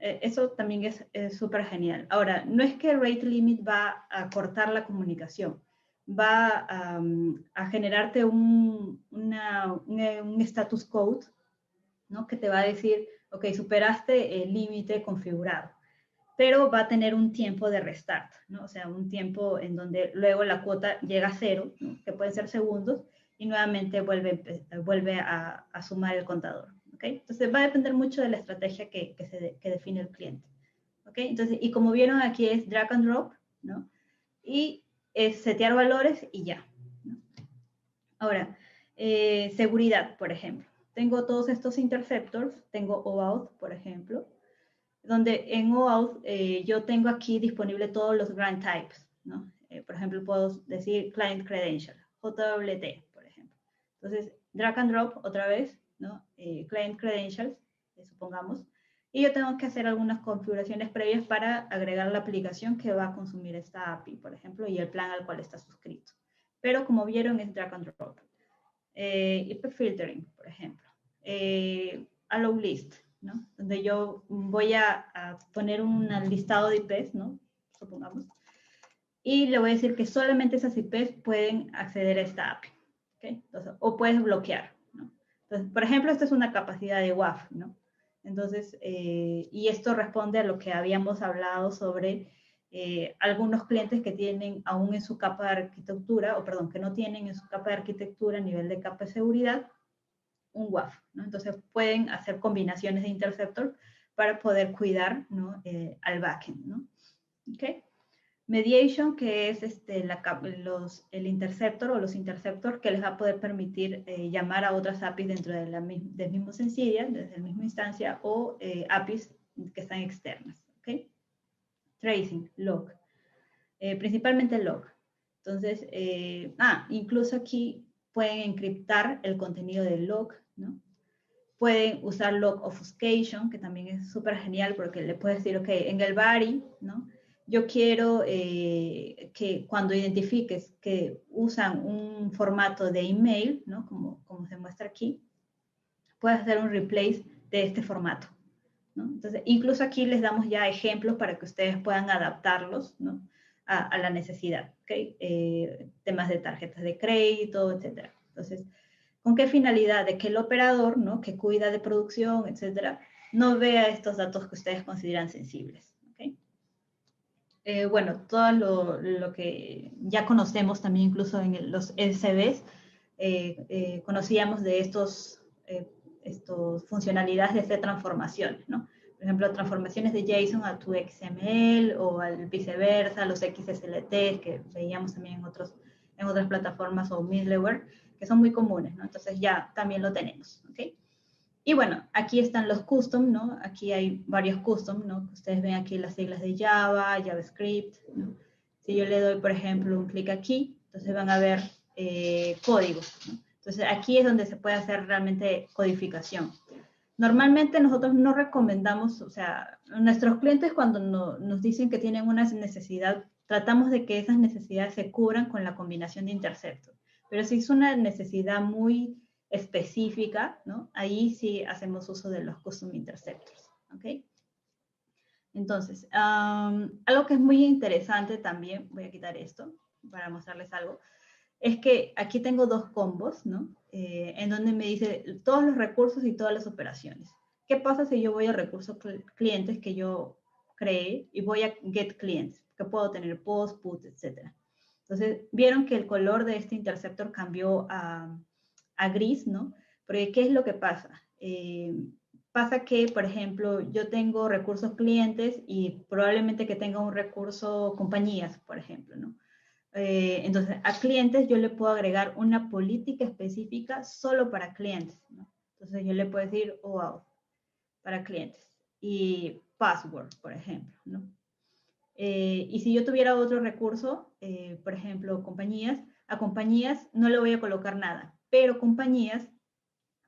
E, eso también es súper genial. Ahora, no es que rate limit va a cortar la comunicación, va a, generarte un, un, status code ¿no? que te va a decir, ok, superaste el límite configurado, pero va a tener un tiempo de restart, ¿no? O sea, un tiempo en donde luego la cuota llega a cero, que pueden ser segundos, y nuevamente vuelve, vuelve a, sumar el contador, ¿ok? Entonces va a depender mucho de la estrategia que, que, se que define el cliente, ¿ok? Entonces, y como vieron aquí es drag and drop, ¿no? Y es setear valores y ya. ¿no? Ahora, eh, seguridad, por ejemplo tengo todos estos interceptors, tengo OAuth, por ejemplo, donde en OAuth eh, yo tengo aquí disponible todos los grant types, ¿no? Eh, por ejemplo, puedo decir client credential, JWT, por ejemplo. Entonces, drag and drop otra vez, ¿no? Eh, client credentials, supongamos, y yo tengo que hacer algunas configuraciones previas para agregar la aplicación que va a consumir esta API, por ejemplo, y el plan al cual está suscrito. Pero como vieron, es drag and drop. IP filtering, por ejemplo eh, allow list, ¿no? Donde yo voy a, poner un listado de IPs, ¿no? Supongamos. y le voy a decir que solamente esas IPs pueden acceder a esta API. ¿okay? Entonces, o puedes bloquear. ¿no? Entonces, por ejemplo, esta es una capacidad de WAF. ¿no? Entonces, eh, y esto responde a lo que habíamos hablado sobre eh, algunos clientes que tienen aún en su capa de arquitectura, o perdón, que no tienen en su capa de arquitectura a nivel de capa de seguridad, un WAF. ¿no? Entonces pueden hacer combinaciones de interceptor para poder cuidar ¿no? Eh, al backend. ¿no? ¿Okay? Mediation, que es este, el interceptor o los interceptors que les va a poder permitir eh, llamar a otras APIs dentro de la, del mismo Sensidia, desde la misma instancia, o APIs que están externas. ¿okay? tracing, log, eh, principalmente log. Entonces, eh, ah, incluso aquí pueden encriptar el contenido del log, ¿no? Pueden usar log obfuscation, que también es súper genial porque le puedes decir, ok, en el body, ¿no? Yo quiero eh, que cuando identifiques que usan un formato de email, ¿no? Como, como se muestra aquí, puedes hacer un replace de este formato. Entonces, incluso aquí les damos ya ejemplos para que ustedes puedan adaptarlos a, la necesidad, eh, temas de tarjetas de crédito, etc. Entonces, ¿con qué finalidad? De que el operador, ¿no? que cuida de producción, etcétera, no vea estos datos que ustedes consideran sensibles. Eh, bueno, todo lo, que ya conocemos también incluso en los SBs, eh, conocíamos de estos estos funcionalidades de transformaciones, ¿no? Por ejemplo, transformaciones de JSON a tu XML o al viceversa, los XSLT que veíamos también en, otros, en otras plataformas o middleware, que son muy comunes, ¿no? Entonces ya también lo tenemos, ¿ok? Y bueno, aquí están los custom, ¿no? Aquí hay varios custom, ¿no? Ustedes ven aquí las siglas de Java, JavaScript, ¿no? Si yo le doy, por ejemplo, un clic aquí, entonces van a ver eh, códigos, ¿no? Entonces, aquí es donde se puede hacer realmente codificación. Normalmente nosotros no recomendamos, o sea, nuestros clientes cuando nos dicen que tienen una necesidad, tratamos de que esas necesidades se cubran con la combinación de interceptos. Pero si es una necesidad muy específica. Ahí sí hacemos uso de los custom interceptors, ¿ok? Entonces, algo que es muy interesante también, voy a quitar esto para mostrarles algo, es que aquí tengo dos combos, ¿no? Eh, en donde me dice todos los recursos y todas las operaciones. ¿Qué pasa si yo voy a recursos clientes que yo creé y voy a get clients, que puedo tener post, put, etcétera? Entonces, vieron que el color de este interceptor cambió a, gris, ¿no? Porque, ¿qué es lo que pasa? Eh, pasa que, por ejemplo, yo tengo recursos clientes y probablemente que tenga un recurso compañías, por ejemplo, ¿no? Eh, entonces, a clientes yo le puedo agregar una política específica solo para clientes. ¿no? Entonces, yo le puedo decir OAuth para clientes y password, por ejemplo. ¿no? Eh, y si yo tuviera otro recurso, eh, por ejemplo, compañías, a compañías no le voy a colocar nada, pero compañías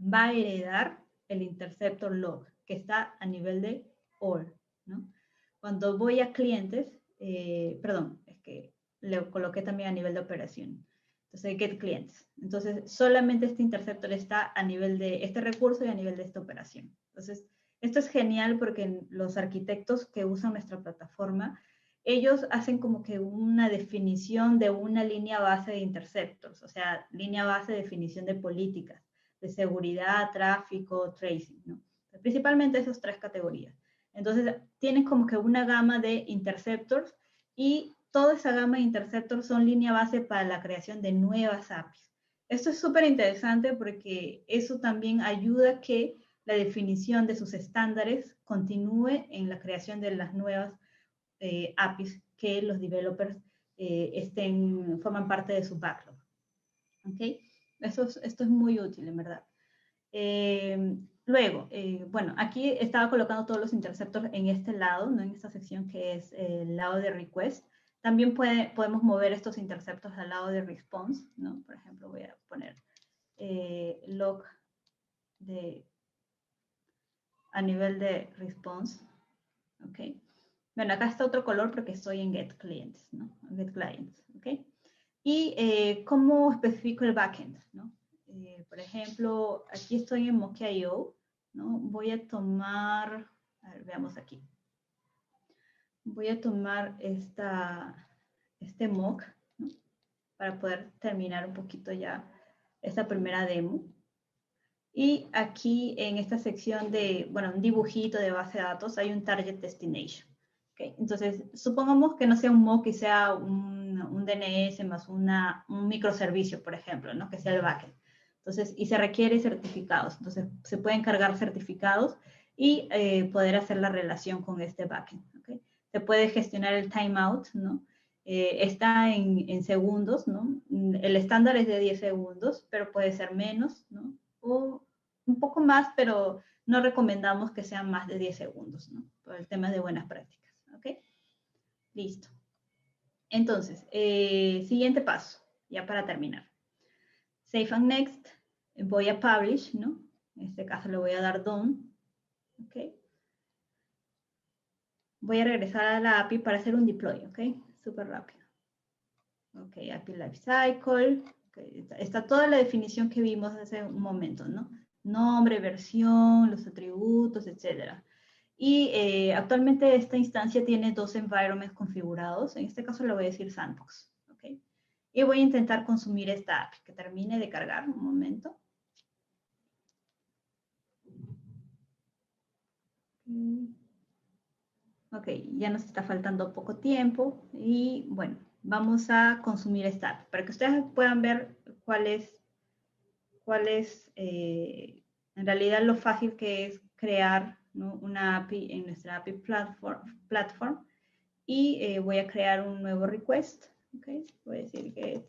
va a heredar el interceptor log que está a nivel de all. ¿no? Cuando voy a clientes, perdón, es que le coloqué también a nivel de operación. Entonces, get clients. Entonces, solamente este interceptor está a nivel de este recurso y a nivel de esta operación. Entonces, esto es genial porque los arquitectos que usan nuestra plataforma, ellos hacen como que una definición de una línea base de interceptors, o sea, línea base de definición de políticas, de seguridad, tráfico, tracing. Principalmente esas tres categorías. Entonces, tienen como que una gama de interceptors y toda esa gama de interceptors son línea base para la creación de nuevas APIs. Esto es súper interesante porque eso también ayuda a que la definición de sus estándares continúe en la creación de las nuevas eh, APIs que los developers eh, estén, forman parte de su backlog. ¿Ok? Eso esto es muy útil, en verdad. Eh, luego, bueno, aquí estaba colocando todos los interceptors en este lado, ¿no? en esta sección que es el lado de request. También puede, podemos mover estos interceptos al lado de response, ¿no? Por ejemplo, voy a poner eh, log de, a nivel de response, ¿ok? Bueno, acá está otro color porque estoy en get clients, ¿no? Get clients, ¿ok? Y eh, cómo especifico el backend, ¿no? Eh, por ejemplo, aquí estoy en Mock.io, ¿no? Voy a tomar, a ver, veamos aquí voy a tomar esta, este mock para poder terminar un poquito ya esta primera demo. Y aquí en esta sección de, bueno, un dibujito de base de datos, hay un target destination. Okay. Entonces, supongamos que no sea un mock y sea un, un DNS más una, un microservicio, por ejemplo, ¿no? que sea el backend. Entonces, y se requiere certificados. Entonces, se pueden cargar certificados y eh, poder hacer la relación con este backend. ¿okay? Se puede gestionar el timeout, ¿no? Eh, está en, en, segundos, ¿no? El estándar es de 10 segundos, pero puede ser menos, ¿no? O un poco más, pero no recomendamos que sean más de 10 segundos, ¿no? Por el tema de buenas prácticas, ¿ok? Listo. Entonces, eh, siguiente paso, ya para terminar. Save and Next, voy a Publish, ¿no? En este caso le voy a dar Done, ¿ok? Voy a regresar a la API para hacer un deploy, ¿ok? Súper rápido. Ok, API Lifecycle. Okay. Está toda la definición que vimos hace un momento, ¿no? Nombre, versión, los atributos, etc. Y eh, actualmente esta instancia tiene dos environments configurados. En este caso le voy a decir Sandbox. ¿ok? Y voy a intentar consumir esta API, que termine de cargar un momento. Ok, ya nos está faltando poco tiempo y bueno, vamos a consumir esta API para que ustedes puedan ver cuál es, cuál es eh, en realidad lo fácil que es crear ¿no? una API en nuestra API platform, platform y eh, voy a crear un nuevo request. Okay, voy a decir get,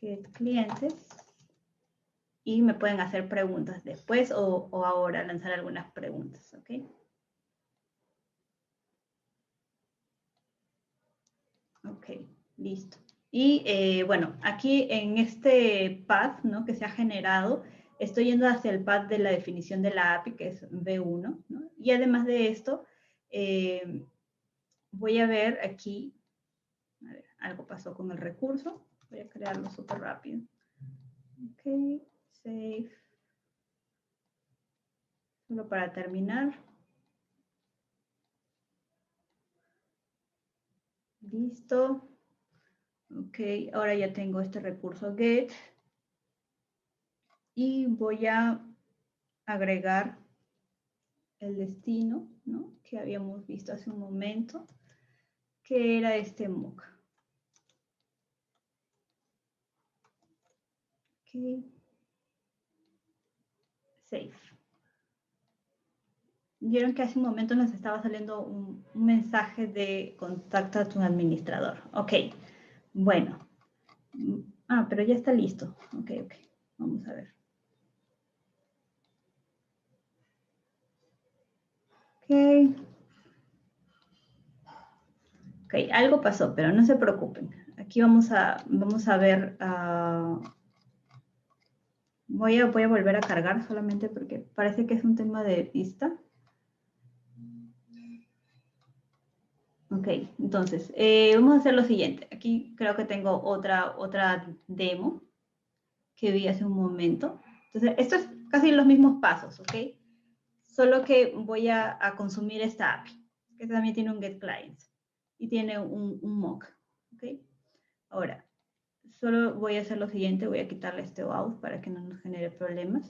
get clientes y me pueden hacer preguntas después o, o ahora lanzar algunas preguntas, ¿ok? Ok, listo. Y eh, bueno, aquí en este path ¿no? que se ha generado, estoy yendo hacia el path de la definición de la API, que es V1. ¿no? Y además de esto, eh, voy a ver aquí, a ver, algo pasó con el recurso. Voy a crearlo súper rápido. Ok save. Solo para terminar. Listo. Ok, ahora ya tengo este recurso get. Y voy a agregar el destino, ¿no? Que habíamos visto hace un momento, que era este mock. Okay. Vieron que hace un momento nos estaba saliendo un, mensaje de contacto a tu administrador. Ok, bueno. Ah, pero ya está listo. Ok, ok. Vamos a ver. Ok. Ok, algo pasó, pero no se preocupen. Aquí vamos a, vamos a ver... Uh, Voy a, voy a volver a cargar solamente porque parece que es un tema de vista. Ok, entonces, eh, vamos a hacer lo siguiente. Aquí creo que tengo otra, otra demo que vi hace un momento. Entonces, esto es casi los mismos pasos, ¿ok? Solo que voy a, a consumir esta API, que también tiene un get clients y tiene un, un mock, ¿ok? Ahora, Solo voy a hacer lo siguiente, voy a quitarle este out para que no nos genere problemas.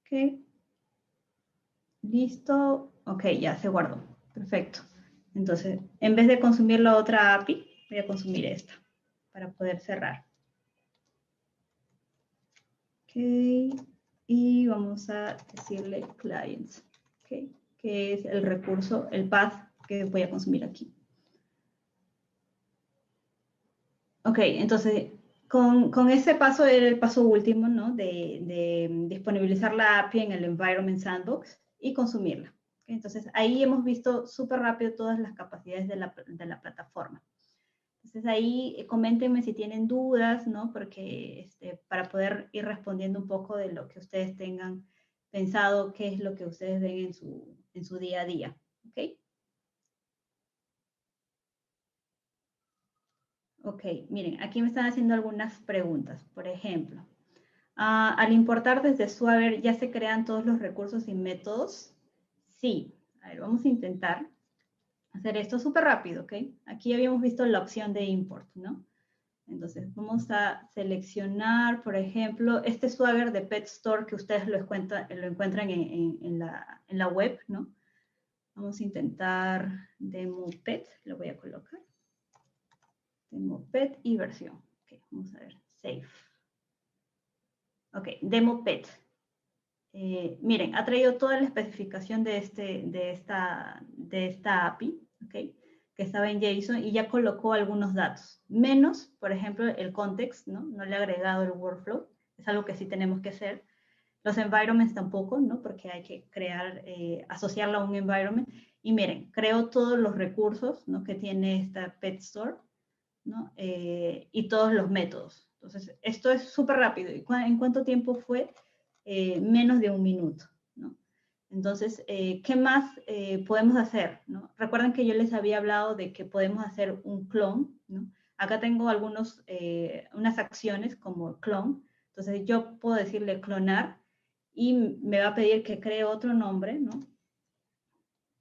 Ok. Listo. Ok, ya se guardó. Perfecto. Entonces, en vez de consumir la otra API, voy a consumir esta para poder cerrar. Ok. Y vamos a decirle clients. Ok. Que es el recurso, el path que voy a consumir aquí. Ok, entonces con, con, ese paso era el paso último, ¿no? De, de, disponibilizar la API en el Environment Sandbox y consumirla. Entonces ahí hemos visto súper rápido todas las capacidades de la, de la, plataforma. Entonces ahí eh, coméntenme si tienen dudas, ¿no? Porque este, para poder ir respondiendo un poco de lo que ustedes tengan pensado, qué es lo que ustedes ven en su, en su día a día, ¿ok? Ok, miren, aquí me están haciendo algunas preguntas. Por ejemplo, uh, al importar desde Swagger, ¿ya se crean todos los recursos y métodos? Sí. A ver, vamos a intentar. Hacer esto súper rápido, ¿ok? Aquí habíamos visto la opción de import, ¿no? Entonces vamos a seleccionar, por ejemplo, este Swagger de Pet Store que ustedes lo, encuentran, en, la, en, la, web, ¿no? Vamos a intentar demo pet, lo voy a colocar. Demo pet y versión. Ok, vamos a ver, save. Ok, demo pet. Eh, miren, ha traído toda la especificación de, este, de, esta, de esta API, ¿ok? que estaba en JSON y ya colocó algunos datos, menos, por ejemplo, el context, ¿no? No le ha agregado el workflow, es algo que sí tenemos que hacer. Los environments tampoco, ¿no? Porque hay que crear, eh, asociarlo a un environment. Y miren, creo todos los recursos, ¿no? Que tiene esta Pet Store, ¿no? Eh, y todos los métodos. Entonces, esto es súper rápido. ¿Y en cuánto tiempo fue? Eh, menos de un minuto. Entonces, eh, ¿qué más eh, podemos hacer? ¿no? Recuerden que yo les había hablado de que podemos hacer un clon. ¿no? Acá tengo algunos, eh, unas acciones como clon. Entonces, yo puedo decirle clonar y me va a pedir que cree otro nombre, ¿no?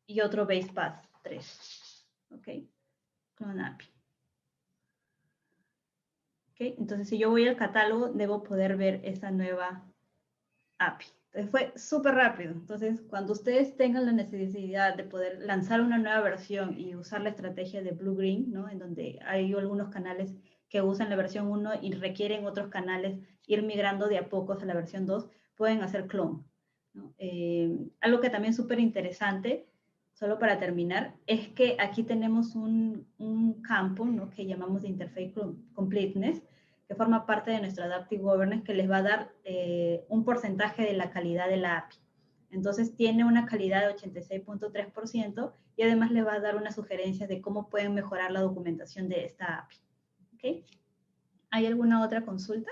Y otro base path 3. ¿Ok? Clone API. ¿Ok? Entonces, si yo voy al catálogo, debo poder ver esa nueva API fue súper rápido. Entonces, cuando ustedes tengan la necesidad de poder lanzar una nueva versión y usar la estrategia de Blue Green, ¿no? En donde hay algunos canales que usan la versión 1 y requieren otros canales ir migrando de a pocos a la versión 2, pueden hacer clone. Eh, algo que también es súper interesante, solo para terminar, es que aquí tenemos un, un campo ¿no? que llamamos de Interface Completeness, que forma parte de nuestro Adaptive Governance, que les va a dar eh, un porcentaje de la calidad de la API. Entonces tiene una calidad de 86.3% y además le va a dar una sugerencia de cómo pueden mejorar la documentación de esta API. ¿Okay? ¿Hay alguna otra consulta?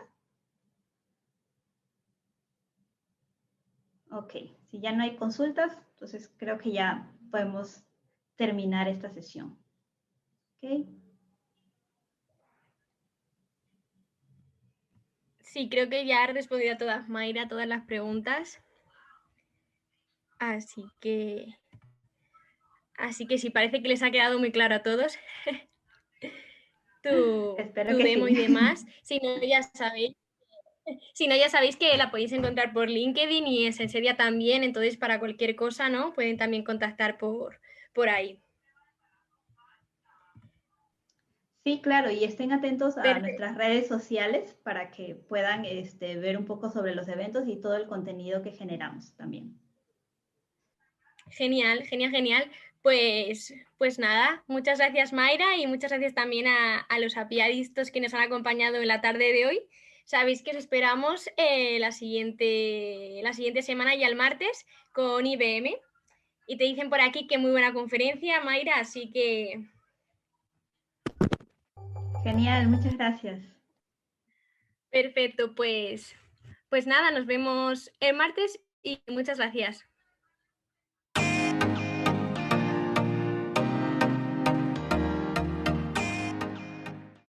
Ok, si ya no hay consultas, entonces creo que ya podemos terminar esta sesión. ¿Okay? Sí, creo que ya ha respondido a todas, Mayra, todas las preguntas. Así que, así que sí, parece que les ha quedado muy claro a todos. tu, demo y demás. Si no, ya sabéis. Si no, ya sabéis que la podéis encontrar por LinkedIn y en Sensedia también, entonces para cualquier cosa, ¿no? Pueden también contactar por, por ahí. Sí, claro, y estén atentos a nuestras redes sociales para que puedan este, ver un poco sobre los eventos y todo el contenido que generamos también. Genial, genial, genial. Pues, pues nada, muchas gracias Mayra y muchas gracias también a, los apiadistas que nos han acompañado en la tarde de hoy. Sabéis que os esperamos eh, la, siguiente, la siguiente semana y el martes con IBM. Y te dicen por aquí que muy buena conferencia, Mayra, así que Genial, muchas gracias. Perfecto, pues, pues nada, nos vemos el martes y muchas gracias.